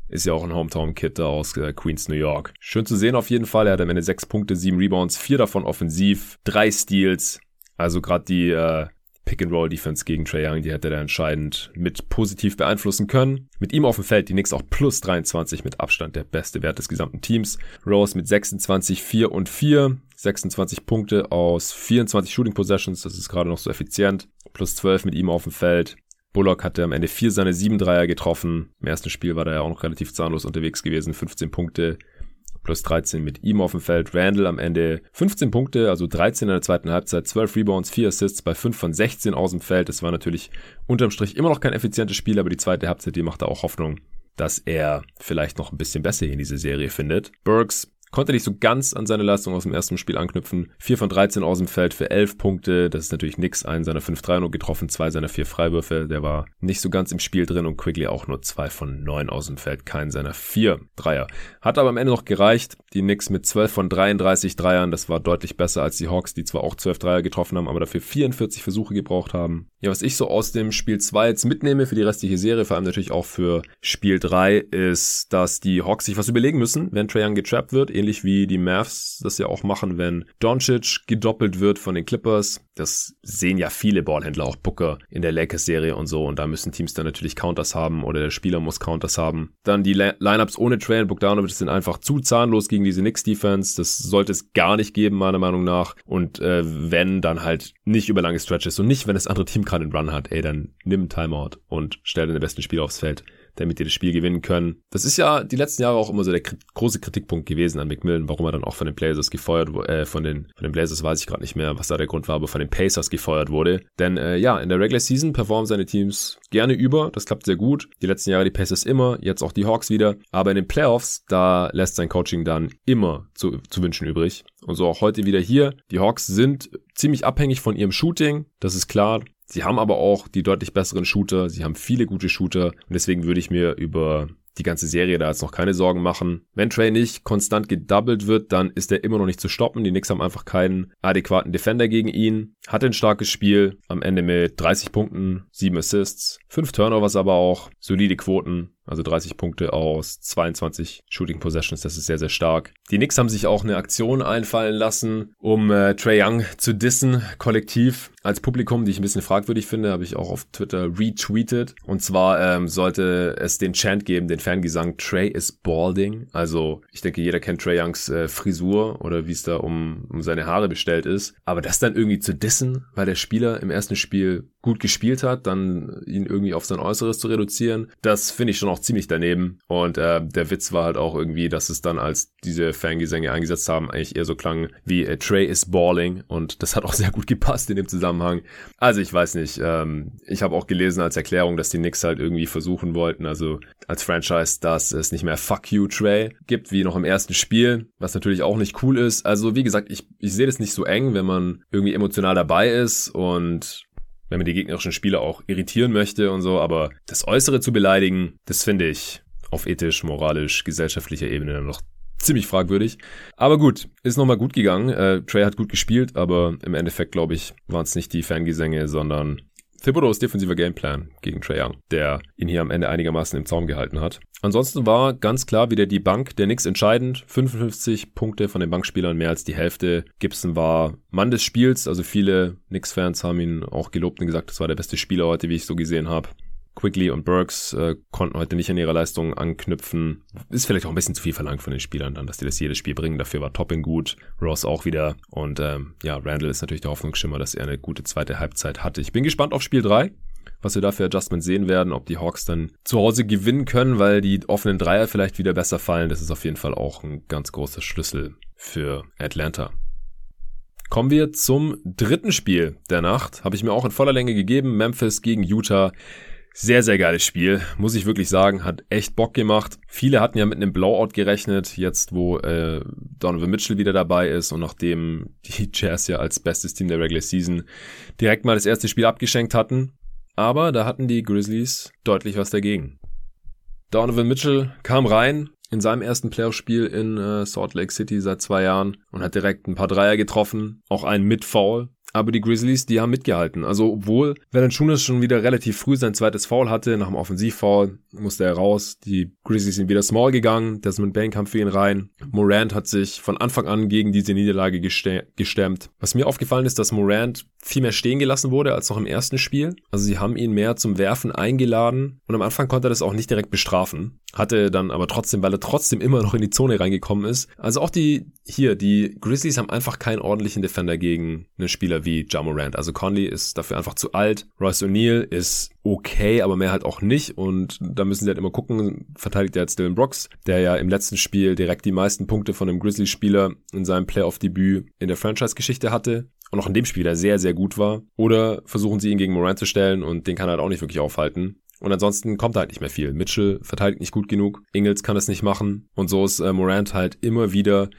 ist ja auch ein Hometown-Kid aus äh, Queens, New York. Schön zu sehen auf jeden Fall. Er hat am Ende sechs Punkte, sieben Rebounds, vier davon offensiv, drei Steals. Also gerade die äh, Pick-and-Roll-Defense gegen Trae Young, die hätte er entscheidend mit positiv beeinflussen können. Mit ihm auf dem Feld die Knicks auch plus 23 mit Abstand der beste Wert des gesamten Teams. Rose mit 26, 4 und 4. 26 Punkte aus 24 Shooting Possessions, das ist gerade noch so effizient. Plus 12 mit ihm auf dem Feld. Bullock hatte am Ende vier seiner sieben Dreier getroffen. Im ersten Spiel war er ja auch noch relativ zahnlos unterwegs gewesen. 15 Punkte plus 13 mit ihm auf dem Feld. Randall am Ende 15 Punkte, also 13 in der zweiten Halbzeit, 12 Rebounds, 4 Assists bei 5 von 16 aus dem Feld. Das war natürlich unterm Strich immer noch kein effizientes Spiel, aber die zweite Halbzeit, die machte auch Hoffnung, dass er vielleicht noch ein bisschen besser in diese Serie findet. Burks Konnte nicht so ganz an seine Leistung aus dem ersten Spiel anknüpfen. 4 von 13 aus dem Feld für 11 Punkte. Das ist natürlich nix. Einen seiner 5 Dreier nur getroffen, zwei seiner vier Freiwürfe. Der war nicht so ganz im Spiel drin und Quigley auch nur 2 von 9 aus dem Feld. Keinen seiner vier Dreier. Hat aber am Ende noch gereicht. Die Knicks mit 12 von 33 Dreiern. Das war deutlich besser als die Hawks, die zwar auch 12 Dreier getroffen haben, aber dafür 44 Versuche gebraucht haben. Ja, was ich so aus dem Spiel 2 jetzt mitnehme für die restliche Serie, vor allem natürlich auch für Spiel 3, ist, dass die Hawks sich was überlegen müssen, wenn Trae Young getrappt wird, ähnlich wie die Mavs das ja auch machen, wenn Doncic gedoppelt wird von den Clippers. Das sehen ja viele Ballhändler, auch Booker in der Lakers-Serie und so. Und da müssen Teams dann natürlich Counters haben oder der Spieler muss Counters haben. Dann die Lineups ohne Trae und Bogdanovic sind einfach zu zahnlos gegen diese Knicks-Defense. Das sollte es gar nicht geben, meiner Meinung nach. Und äh, wenn, dann halt nicht über lange Stretches und nicht, wenn das andere Team gerade einen Run hat, ey, dann nimm Timeout und stell deine besten Spieler aufs Feld damit die das Spiel gewinnen können. Das ist ja die letzten Jahre auch immer so der große Kritikpunkt gewesen an McMillan, warum er dann auch von den Blazers gefeuert wurde, äh, von den, von den Blazers weiß ich gerade nicht mehr, was da der Grund war, aber von den Pacers gefeuert wurde. Denn äh, ja, in der Regular Season performen seine Teams gerne über, das klappt sehr gut. Die letzten Jahre die Pacers immer, jetzt auch die Hawks wieder. Aber in den Playoffs, da lässt sein Coaching dann immer zu, zu wünschen übrig. Und so auch heute wieder hier. Die Hawks sind ziemlich abhängig von ihrem Shooting, das ist klar. Sie haben aber auch die deutlich besseren Shooter. Sie haben viele gute Shooter. Und deswegen würde ich mir über die ganze Serie da jetzt noch keine Sorgen machen. Wenn Trey nicht konstant gedoubled wird, dann ist er immer noch nicht zu stoppen. Die Knicks haben einfach keinen adäquaten Defender gegen ihn. Hatte ein starkes Spiel, am Ende mit 30 Punkten, 7 Assists, 5 Turnovers aber auch, solide Quoten, also 30 Punkte aus 22 Shooting Possessions, das ist sehr, sehr stark. Die Knicks haben sich auch eine Aktion einfallen lassen, um äh, Trey Young zu dissen, kollektiv. Als Publikum, die ich ein bisschen fragwürdig finde, habe ich auch auf Twitter retweetet. Und zwar ähm, sollte es den Chant geben, den Fangesang Trey is balding. Also ich denke, jeder kennt Trey Youngs äh, Frisur oder wie es da um, um seine Haare bestellt ist. Aber das dann irgendwie zu dissen, weil der Spieler im ersten Spiel gut gespielt hat, dann ihn irgendwie auf sein Äußeres zu reduzieren, das finde ich schon auch ziemlich daneben. Und äh, der Witz war halt auch irgendwie, dass es dann, als diese Fangesänge eingesetzt haben, eigentlich eher so klang wie äh, Trey is balling und das hat auch sehr gut gepasst in dem Zusammenhang. Also ich weiß nicht, ähm, ich habe auch gelesen als Erklärung, dass die Knicks halt irgendwie versuchen wollten, also als Franchise, dass es nicht mehr Fuck You Trey gibt, wie noch im ersten Spiel, was natürlich auch nicht cool ist. Also wie gesagt, ich, ich sehe das nicht so eng, wenn man irgendwie emotional dabei ist und wenn man die gegnerischen Spieler auch irritieren möchte und so, aber das Äußere zu beleidigen, das finde ich auf ethisch, moralisch, gesellschaftlicher Ebene noch ziemlich fragwürdig. Aber gut, ist nochmal gut gegangen. Äh, Trey hat gut gespielt, aber im Endeffekt, glaube ich, waren es nicht die Fangesänge, sondern Thibodeau's defensiver Gameplan gegen Trae Young, der ihn hier am Ende einigermaßen im Zaum gehalten hat. Ansonsten war ganz klar wieder die Bank der Knicks entscheidend. 55 Punkte von den Bankspielern, mehr als die Hälfte. Gibson war Mann des Spiels, also viele Knicks-Fans haben ihn auch gelobt und gesagt, das war der beste Spieler heute, wie ich so gesehen habe. Quigley und Burks äh, konnten heute nicht an ihrer Leistung anknüpfen. Ist vielleicht auch ein bisschen zu viel verlangt von den Spielern dann, dass die das jedes Spiel bringen. Dafür war Toppin gut, Ross auch wieder. Und ähm, ja, Randall ist natürlich der Hoffnungsschimmer, dass er eine gute zweite Halbzeit hatte. Ich bin gespannt auf Spiel 3 was wir da für Adjustments sehen werden, ob die Hawks dann zu Hause gewinnen können, weil die offenen Dreier vielleicht wieder besser fallen. Das ist auf jeden Fall auch ein ganz großer Schlüssel für Atlanta. Kommen wir zum dritten Spiel der Nacht. Habe ich mir auch in voller Länge gegeben. Memphis gegen Utah. Sehr, sehr geiles Spiel, muss ich wirklich sagen. Hat echt Bock gemacht. Viele hatten ja mit einem Blowout gerechnet, jetzt wo äh, Donovan Mitchell wieder dabei ist und nachdem (laughs) die Jazz ja als bestes Team der Regular Season direkt mal das erste Spiel abgeschenkt hatten. Aber da hatten die Grizzlies deutlich was dagegen. Donovan Mitchell kam rein in seinem ersten Playoff-Spiel in äh, Salt Lake City seit zwei Jahren und hat direkt ein paar Dreier getroffen, auch einen mit Foul. Aber die Grizzlies, die haben mitgehalten. Also obwohl Valanciunas schon wieder relativ früh sein zweites Foul hatte, nach dem Offensivfoul musste er raus. Die Grizzlies sind wieder small gegangen. Desmond Bain kam für ihn rein. Morant hat sich von Anfang an gegen diese Niederlage gestemmt. Was mir aufgefallen ist, dass Morant viel mehr stehen gelassen wurde als noch im ersten Spiel. Also sie haben ihn mehr zum Werfen eingeladen und am Anfang konnte er das auch nicht direkt bestrafen. Hatte dann aber trotzdem, weil er trotzdem immer noch in die Zone reingekommen ist. Also auch die, hier, die Grizzlies haben einfach keinen ordentlichen Defender gegen einen Spieler wie Jamorant. Also Conley ist dafür einfach zu alt. Royce O'Neal ist okay, aber mehr halt auch nicht. Und da müssen sie halt immer gucken, verteidigt er jetzt Dylan Brooks, der ja im letzten Spiel direkt die meisten Punkte von einem Grizzlies-Spieler in seinem Playoff-Debüt in der Franchise-Geschichte hatte und auch in dem Spiel der sehr, sehr gut war. Oder versuchen sie ihn gegen Morant zu stellen und den kann er halt auch nicht wirklich aufhalten. Und ansonsten kommt halt nicht mehr viel. Mitchell verteidigt nicht gut genug. Ingles kann es nicht machen. Und so ist äh, Morant halt immer wieder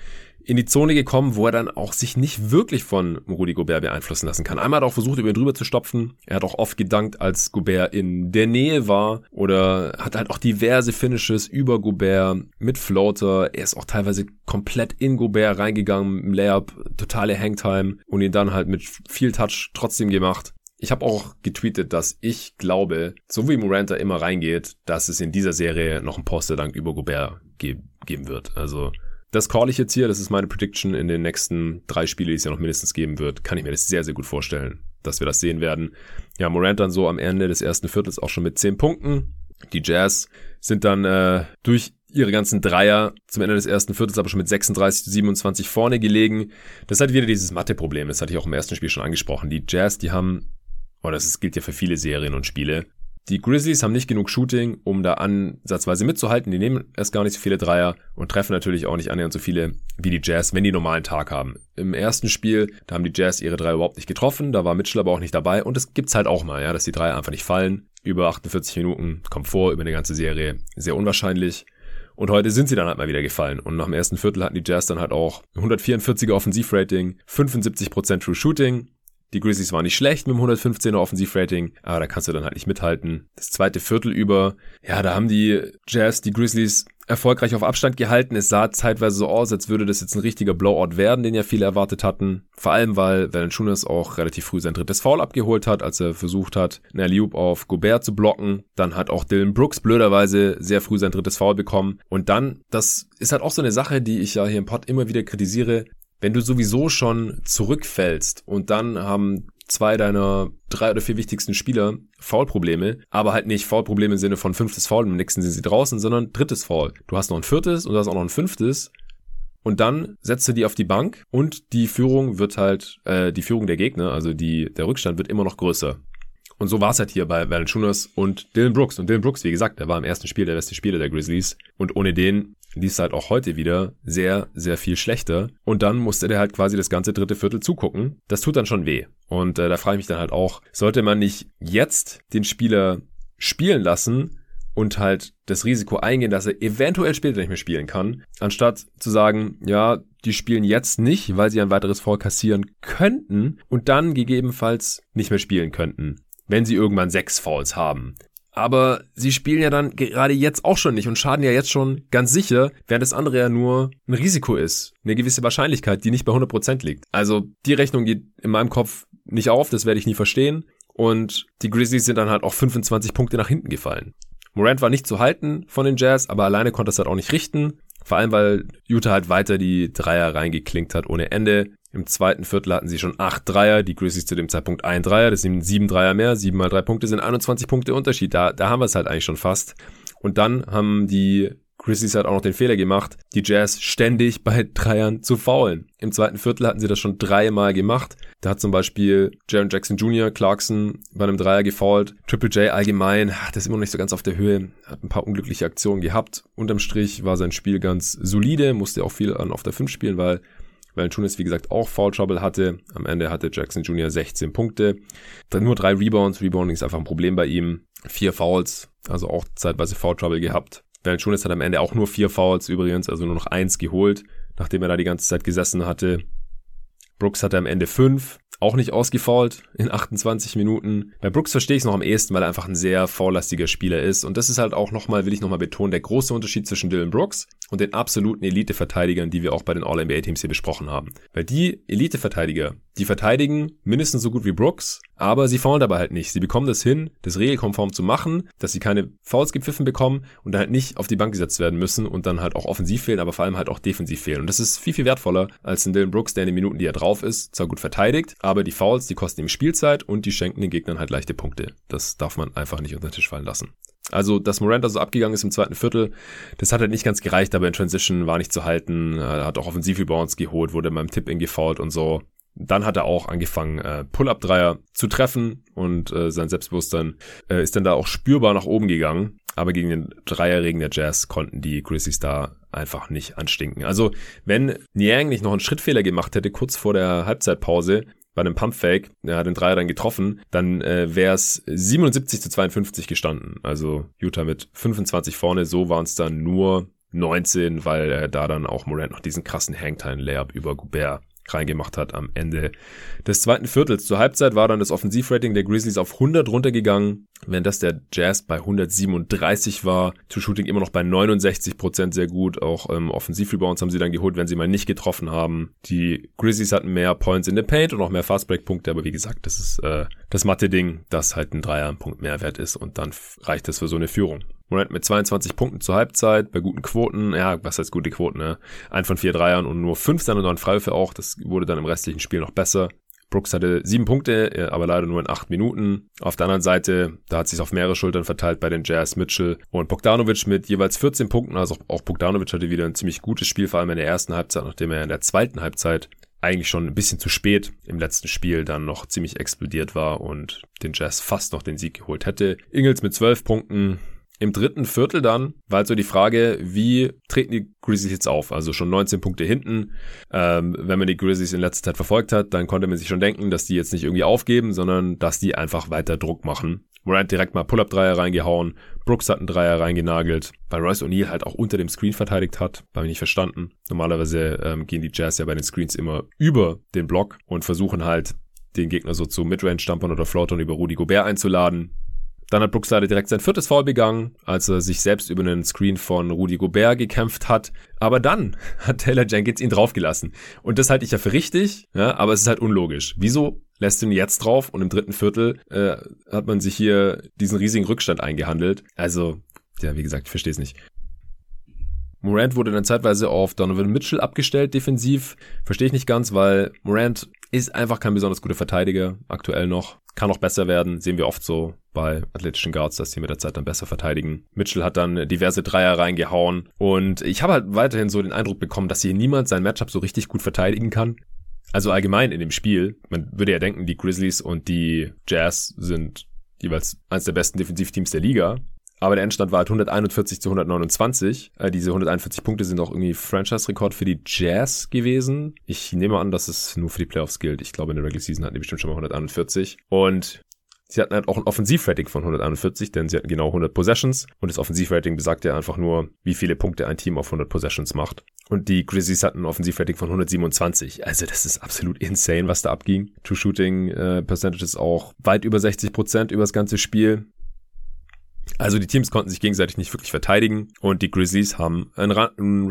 in die Zone gekommen, wo er dann auch sich nicht wirklich von Rudy Gobert beeinflussen lassen kann. Einmal hat er auch versucht, über ihn drüber zu stopfen. Er hat auch oft gedankt, als Gobert in der Nähe war oder hat halt auch diverse Finishes über Gobert mit Floater. Er ist auch teilweise komplett in Gobert reingegangen im Layup, totale Hangtime und ihn dann halt mit viel Touch trotzdem gemacht. Ich habe auch getweetet, dass ich glaube, so wie Moranta immer reingeht, dass es in dieser Serie noch ein Poster-Dank über Gobert ge geben wird. Also das call ich jetzt hier, das ist meine Prediction in den nächsten drei Spiele, die es ja noch mindestens geben wird, kann ich mir das sehr, sehr gut vorstellen, dass wir das sehen werden. Ja, Morant dann so am Ende des ersten Viertels auch schon mit zehn Punkten. Die Jazz sind dann äh, durch ihre ganzen Dreier zum Ende des ersten Viertels aber schon mit 36 zu 27 vorne gelegen. Das ist halt wieder dieses Mathe-Problem, das hatte ich auch im ersten Spiel schon angesprochen. Die Jazz, die haben, oh, das gilt ja für viele Serien und Spiele, die Grizzlies haben nicht genug Shooting, um da ansatzweise mitzuhalten. Die nehmen erst gar nicht so viele Dreier und treffen natürlich auch nicht annähernd so viele wie die Jazz, wenn die normalen Tag haben. Im ersten Spiel, da haben die Jazz ihre Dreier überhaupt nicht getroffen, da war Mitchell aber auch nicht dabei und das gibt's halt auch mal, ja, dass die Dreier einfach nicht fallen. Über 48 Minuten kommt vor, über eine ganze Serie, sehr unwahrscheinlich. Und heute sind sie dann halt mal wieder gefallen. Und nach dem ersten Viertel hatten die Jazz dann halt auch 144er Offensivrating, 75% True Shooting, Die Grizzlies waren nicht schlecht mit dem 115er Offensivrating, aber da kannst du dann halt nicht mithalten. Das zweite Viertel über, ja, da haben die Jazz, die Grizzlies erfolgreich auf Abstand gehalten. Es sah zeitweise so aus, als würde das jetzt ein richtiger Blowout werden, den ja viele erwartet hatten. Vor allem, weil Valanciunas auch relativ früh sein drittes Foul abgeholt hat, als er versucht hat, einen Alley-Oop auf Gobert zu blocken. Dann hat auch Dylan Brooks blöderweise sehr früh sein drittes Foul bekommen. Und dann, das ist halt auch so eine Sache, die ich ja hier im Pod immer wieder kritisiere. Wenn du sowieso schon zurückfällst und dann haben zwei deiner drei oder vier wichtigsten Spieler Foul-Probleme, aber halt nicht Foul-Probleme im Sinne von fünftes Foul, im nächsten sind sie draußen, sondern drittes Foul. Du hast noch ein viertes und du hast auch noch ein fünftes und dann setzt du die auf die Bank und die Führung wird halt, äh, die Führung der Gegner, also die, der Rückstand wird immer noch größer. Und so war es halt hier bei Valanciunas und Dylan Brooks. Und Dylan Brooks, wie gesagt, der war im ersten Spiel der beste Spieler der Grizzlies. Und ohne den lief es halt auch heute wieder sehr, sehr viel schlechter. Und dann musste der halt quasi das ganze dritte Viertel zugucken. Das tut dann schon weh. Und äh, da frage ich mich dann halt auch, sollte man nicht jetzt den Spieler spielen lassen und halt das Risiko eingehen, dass er eventuell später nicht mehr spielen kann, anstatt zu sagen, ja, die spielen jetzt nicht, weil sie ein weiteres Foul kassieren könnten und dann gegebenenfalls nicht mehr spielen könnten, wenn sie irgendwann sechs Fouls haben. Aber sie spielen ja dann gerade jetzt auch schon nicht und schaden ja jetzt schon ganz sicher, während das andere ja nur ein Risiko ist. Eine gewisse Wahrscheinlichkeit, die nicht bei 100% liegt. Also die Rechnung geht in meinem Kopf nicht auf, das werde ich nie verstehen. Und die Grizzlies sind dann halt auch 25 Punkte nach hinten gefallen. Morant war nicht zu halten von den Jazz, aber alleine konnte es halt auch nicht richten. Vor allem, weil Utah halt weiter die Dreier reingeklinkt hat ohne Ende. Im zweiten Viertel hatten sie schon acht Dreier, die Grizzlies zu dem Zeitpunkt ein Dreier, das sind sieben Dreier mehr, sieben mal drei Punkte sind 21 Punkte Unterschied. Da, da haben wir es halt eigentlich schon fast. Und dann haben die Grizzlies hat auch noch den Fehler gemacht, die Jazz ständig bei Dreiern zu faulen. Im zweiten Viertel hatten sie das schon dreimal gemacht. Da hat zum Beispiel Jaron Jackson Jr., Clarkson bei einem Dreier gefault. Triple J allgemein, das ist immer noch nicht so ganz auf der Höhe. Hat ein paar unglückliche Aktionen gehabt. Unterm Strich war sein Spiel ganz solide, musste auch viel an auf der 5 spielen, weil Tunis, wie gesagt, auch Foul Trouble hatte. Am Ende hatte Jackson Jr. 16 Punkte. Dann nur drei Rebounds. Rebounding ist einfach ein Problem bei ihm. Vier Fouls, also auch zeitweise Foul Trouble gehabt. Valanciunas hat am Ende auch nur vier Fouls übrigens, also nur noch eins geholt, nachdem er da die ganze Zeit gesessen hatte. Brooks hatte am Ende fünf, auch nicht ausgefault in 28 Minuten. Bei Brooks verstehe ich es noch am ehesten, weil er einfach ein sehr faullastiger Spieler ist. Und das ist halt auch nochmal, will ich nochmal betonen, der große Unterschied zwischen Dylan Brooks und den absoluten Elite-Verteidigern, die wir auch bei den All-NBA-Teams hier besprochen haben. Weil die Elite-Verteidiger, die verteidigen mindestens so gut wie Brooks, aber sie faulen dabei halt nicht. Sie bekommen das hin, das regelkonform zu machen, dass sie keine Fouls gepfiffen bekommen und dann halt nicht auf die Bank gesetzt werden müssen und dann halt auch offensiv fehlen, aber vor allem halt auch defensiv fehlen. Und das ist viel, viel wertvoller als ein Dylan Brooks, der in den Minuten, die er drauf ist, zwar gut verteidigt, aber die Fouls, die kosten ihm Spielzeit und die schenken den Gegnern halt leichte Punkte. Das darf man einfach nicht unter den Tisch fallen lassen. Also, dass Morant so abgegangen ist im zweiten Viertel, das hat halt nicht ganz gereicht, aber in Transition war nicht zu halten. Er hat auch Offensiv-Rebounds geholt, wurde beim Tip-In gefault und so. Dann hat er auch angefangen, äh, Pull-Up-Dreier zu treffen und äh, sein Selbstbewusstsein äh, ist dann da auch spürbar nach oben gegangen. Aber gegen den Dreierregen der Jazz konnten die Grizzlies da einfach nicht anstinken. Also, wenn Niang nicht noch einen Schrittfehler gemacht hätte, kurz vor der Halbzeitpause, bei einem Pumpfake, er hat den Dreier dann getroffen, dann äh, wäre es 77 zu 52 gestanden. Also Utah mit 25 vorne, so waren es dann nur 19, weil er da dann auch Morant noch diesen krassen Hangtime-Layup über Gobert reingemacht hat am Ende des zweiten Viertels. Zur Halbzeit war dann das Offensivrating der Grizzlies auf 100 runtergegangen, während das der Jazz bei 137 war. Zu Shooting immer noch bei 69 Prozent sehr gut. Auch ähm, Offensivrebounds haben sie dann geholt, wenn sie mal nicht getroffen haben. Die Grizzlies hatten mehr Points in the Paint und auch mehr Fastbreak-Punkte, aber wie gesagt, das ist äh, das Mathe-Ding, das halt ein Dreier Punkt Mehrwert ist und dann reicht das für so eine Führung. Morant mit 22 Punkten zur Halbzeit, bei guten Quoten, ja, was heißt gute Quoten, ne? Ein von vier Dreiern und nur fünf und neun Freiwürfe auch, das wurde dann im restlichen Spiel noch besser. Brooks hatte sieben Punkte, äh, aber leider nur in acht Minuten. Auf der anderen Seite, da hat sich auf mehrere Schultern verteilt bei den Jazz, Mitchell und Bogdanovic mit jeweils 14 Punkten. Also auch Bogdanovic hatte wieder ein ziemlich gutes Spiel, vor allem in der ersten Halbzeit, nachdem er in der zweiten Halbzeit eigentlich schon ein bisschen zu spät im letzten Spiel dann noch ziemlich explodiert war und den Jazz fast noch den Sieg geholt hätte. Ingels mit 12 Punkten, im dritten Viertel dann war halt so die Frage, wie treten die Grizzlies jetzt auf? Also schon 19 Punkte hinten. Ähm, wenn man die Grizzlies in letzter Zeit verfolgt hat, dann konnte man sich schon denken, dass die jetzt nicht irgendwie aufgeben, sondern dass die einfach weiter Druck machen. Morant direkt mal Pull-Up-Dreier reingehauen. Brooks hat einen Dreier reingenagelt. Weil Royce O'Neal halt auch unter dem Screen verteidigt hat. Habe ich nicht verstanden. Normalerweise ähm, gehen die Jazz ja bei den Screens immer über den Block und versuchen halt den Gegner so zu Midrange-Stampern oder Floatern über Rudy Gobert einzuladen. Dann hat Brooks leider direkt sein viertes Foul begangen, als er sich selbst über einen Screen von Rudy Gobert gekämpft hat. Aber dann (laughs) hat Taylor Jenkins ihn draufgelassen. Und das halte ich ja für richtig, ja, aber es ist halt unlogisch. Wieso lässt ihn jetzt drauf und im dritten Viertel äh, hat man sich hier diesen riesigen Rückstand eingehandelt? Also, ja, wie gesagt, ich verstehe es nicht. Morant wurde dann zeitweise auf Donovan Mitchell abgestellt, defensiv. Verstehe ich nicht ganz, weil Morant ist einfach kein besonders guter Verteidiger, aktuell noch. Kann auch besser werden, sehen wir oft so bei athletischen Guards, dass die mit der Zeit dann besser verteidigen. Mitchell hat dann diverse Dreier reingehauen und ich habe halt weiterhin so den Eindruck bekommen, dass hier niemand sein Matchup so richtig gut verteidigen kann. Also allgemein in dem Spiel. Man würde ja denken, die Grizzlies und die Jazz sind jeweils eines der besten Defensivteams der Liga. Aber der Endstand war halt 141 zu 129. Äh, diese 141 Punkte sind auch irgendwie Franchise-Rekord für die Jazz gewesen. Ich nehme an, dass es nur für die Playoffs gilt. Ich glaube, in der Regular Season hatten die bestimmt schon mal 141. Und Sie hatten halt auch ein Offensivrating von 141, denn sie hatten genau 100 Possessions und das Offensivrating besagt ja einfach nur, wie viele Punkte ein Team auf 100 Possessions macht. Und die Grizzlies hatten ein Offensivrating von 127. Also das ist absolut insane, was da abging. Shooting äh, ist auch weit über 60 Prozent über das ganze Spiel. Also die Teams konnten sich gegenseitig nicht wirklich verteidigen und die Grizzlies haben einen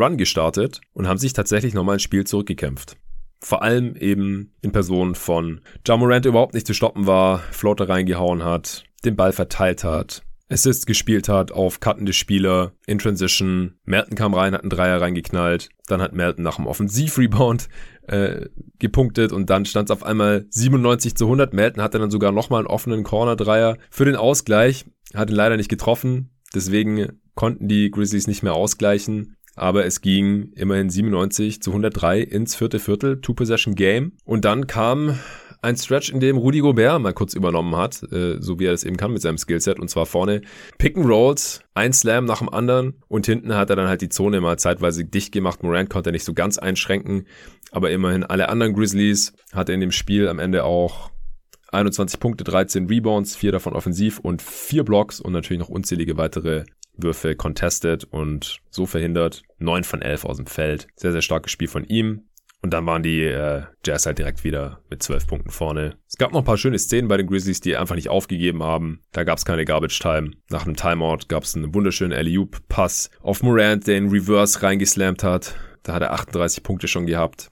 Run, gestartet und haben sich tatsächlich nochmal ein Spiel zurückgekämpft. Vor allem eben in Person von Jamorant überhaupt nicht zu stoppen war, Floater reingehauen hat, den Ball verteilt hat, Assist gespielt hat auf cuttende Spieler in Transition. Melton kam rein, hat einen Dreier reingeknallt. Dann hat Melton nach dem Offensivrebound äh, gepunktet und dann stand es auf einmal 97 zu 100. Melton hatte dann sogar nochmal einen offenen Corner-Dreier für den Ausgleich. Hat ihn leider nicht getroffen. Deswegen konnten die Grizzlies nicht mehr ausgleichen. Aber es ging immerhin 97 zu 103 ins vierte Viertel, Two-Possession-Game. Und dann kam ein Stretch, in dem Rudy Gobert mal kurz übernommen hat, äh, so wie er das eben kann mit seinem Skillset. Und zwar vorne Pick and Rolls, ein Slam nach dem anderen. Und hinten hat er dann halt die Zone mal zeitweise dicht gemacht. Morant konnte er nicht so ganz einschränken. Aber immerhin alle anderen Grizzlies hat er in dem Spiel am Ende auch 21 Punkte, 13 Rebounds, vier davon offensiv und vier Blocks und natürlich noch unzählige weitere Würfe contested und so verhindert. 9 von 11 aus dem Feld. Sehr, sehr starkes Spiel von ihm. Und dann waren die äh, Jazz halt direkt wieder mit zwölf Punkten vorne. Es gab noch ein paar schöne Szenen bei den Grizzlies, die einfach nicht aufgegeben haben. Da gab es keine Garbage Time. Nach einem Timeout gab es einen wunderschönen alley Pass auf Morant, der in Reverse reingeslammt hat. Da hat er 38 Punkte schon gehabt.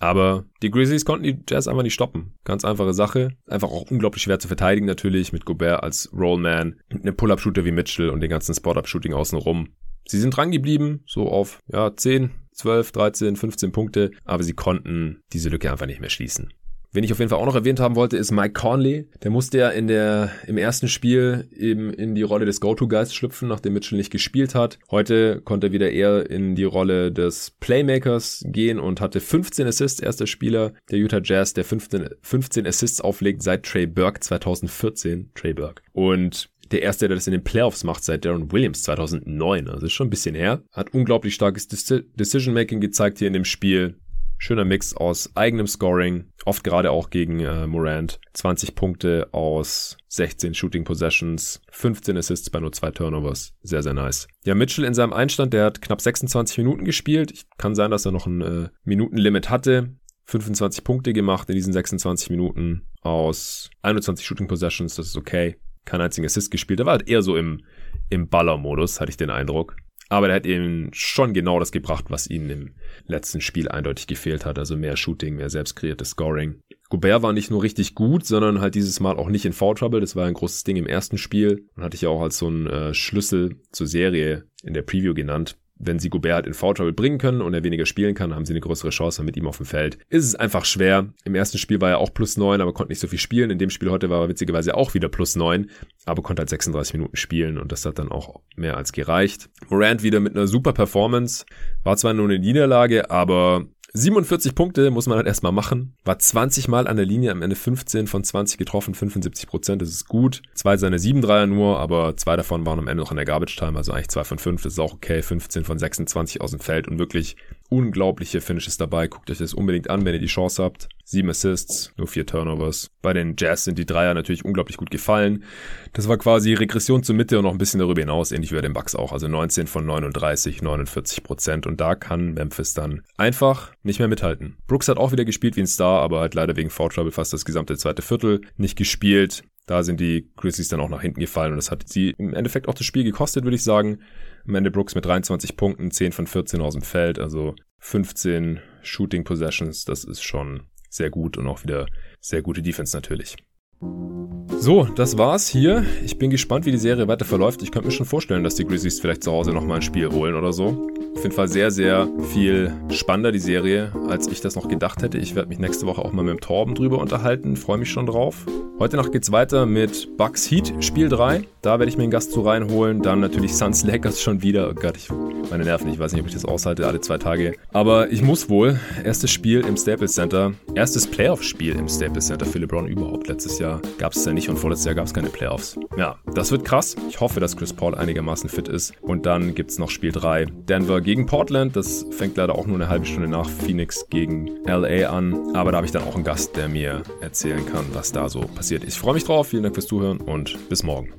Aber die Grizzlies konnten die Jazz einfach nicht stoppen. Ganz einfache Sache. Einfach auch unglaublich schwer zu verteidigen natürlich mit Gobert als Rollman, mit einem Pull-Up-Shooter wie Mitchell und den ganzen Spot-Up-Shooting außenrum. Sie sind dran geblieben, so auf ja 10, 12, 13, 15 Punkte, aber sie konnten diese Lücke einfach nicht mehr schließen. Wen ich auf jeden Fall auch noch erwähnt haben wollte, ist Mike Conley. Der musste ja in der, im ersten Spiel eben in die Rolle des Go-To-Guys schlüpfen, nachdem Mitchell nicht gespielt hat. Heute konnte er wieder eher in die Rolle des Playmakers gehen und hatte 15 Assists, erster Spieler der Utah Jazz, der 15, 15 Assists auflegt seit Trey Burke 2014. Trey Burke. Und der erste, der das in den Playoffs macht seit Darren Williams 2009. Also ist schon ein bisschen her. Hat unglaublich starkes Decision-Making gezeigt hier in dem Spiel. Schöner Mix aus eigenem Scoring, oft gerade auch gegen äh, Morant. 20 Punkte aus 16 Shooting Possessions, 15 Assists bei nur zwei Turnovers. Sehr, sehr nice. Ja, Mitchell in seinem Einstand, der hat knapp 26 Minuten gespielt. Ich, kann sein, dass er noch ein äh, Minutenlimit hatte. 25 Punkte gemacht in diesen 26 Minuten aus 21 Shooting Possessions, das ist okay keinen einzigen Assist gespielt. Er war halt eher so im, im Baller-Modus, hatte ich den Eindruck. Aber der hat eben schon genau das gebracht, was ihnen im letzten Spiel eindeutig gefehlt hat. Also mehr Shooting, mehr selbstkreiertes Scoring. Gobert war nicht nur richtig gut, sondern halt dieses Mal auch nicht in Foul Trouble. Das war ein großes Ding im ersten Spiel. Und hatte ich ja auch als so einen äh, Schlüssel zur Serie in der Preview genannt wenn sie Gobert halt in Foul Trouble bringen können und er weniger spielen kann, haben sie eine größere Chance mit ihm auf dem Feld. Ist es einfach schwer. Im ersten Spiel war er auch plus neun, aber konnte nicht so viel spielen. In dem Spiel heute war er witzigerweise auch wieder plus neun, aber konnte halt 36 Minuten spielen und das hat dann auch mehr als gereicht. Morant wieder mit einer super Performance. War zwar nur eine Niederlage, aber 47 Punkte muss man halt erstmal machen. War 20 Mal an der Linie, am Ende 15 von 20 getroffen, 75 Prozent, das ist gut. Zwei seine 7 Dreier nur, aber zwei davon waren am Ende noch in der Garbage Time, also eigentlich zwei von fünf, das ist auch okay. 15 von 26 aus dem Feld und wirklich unglaubliche Finishes dabei. Guckt euch das unbedingt an, wenn ihr die Chance habt. Sieben Assists, nur vier Turnovers. Bei den Jazz sind die Dreier natürlich unglaublich gut gefallen. Das war quasi Regression zur Mitte und noch ein bisschen darüber hinaus, ähnlich wie bei den Bucks auch. Also 19 von 39, 49 Prozent. Und da kann Memphis dann einfach nicht mehr mithalten. Brooks hat auch wieder gespielt wie ein Star, aber hat leider wegen Foul Trouble fast das gesamte zweite Viertel nicht gespielt. Da sind die Grizzlies dann auch nach hinten gefallen und das hat sie im Endeffekt auch das Spiel gekostet, würde ich sagen. Am Ende Brooks mit 23 Punkten, 10 von 14 aus dem Feld, also 15 Shooting Possessions, das ist schon sehr gut und auch wieder sehr gute Defense natürlich. So, das war's hier. Ich bin gespannt, wie die Serie weiter verläuft. Ich könnte mir schon vorstellen, dass die Grizzlies vielleicht zu Hause nochmal ein Spiel holen oder so. Auf jeden Fall sehr, sehr viel spannender die Serie, als ich das noch gedacht hätte. Ich werde mich nächste Woche auch mal mit dem Torben drüber unterhalten. Freue mich schon drauf. Heute Nacht geht's weiter mit Bucks Heat, Spiel 3. Da werde ich mir einen Gast zu reinholen. Dann natürlich Suns Lakers schon wieder. Oh Gott, ich, meine Nerven, ich weiß nicht, ob ich das aushalte, alle zwei Tage. Aber ich muss wohl. Erstes Spiel im Staples Center. Erstes Playoff-Spiel im Staples Center für LeBron überhaupt. Letztes Jahr gab es ja nicht und vorletztes Jahr gab es keine Playoffs. Ja, das wird krass. Ich hoffe, dass Chris Paul einigermaßen fit ist. Und dann gibt's noch Spiel 3. Denver gegen Portland. Das fängt leider auch nur eine halbe Stunde nach Phoenix gegen LA an. Aber da habe ich dann auch einen Gast, der mir erzählen kann, was da so passiert. Ich freue mich drauf. Vielen Dank fürs Zuhören und bis morgen.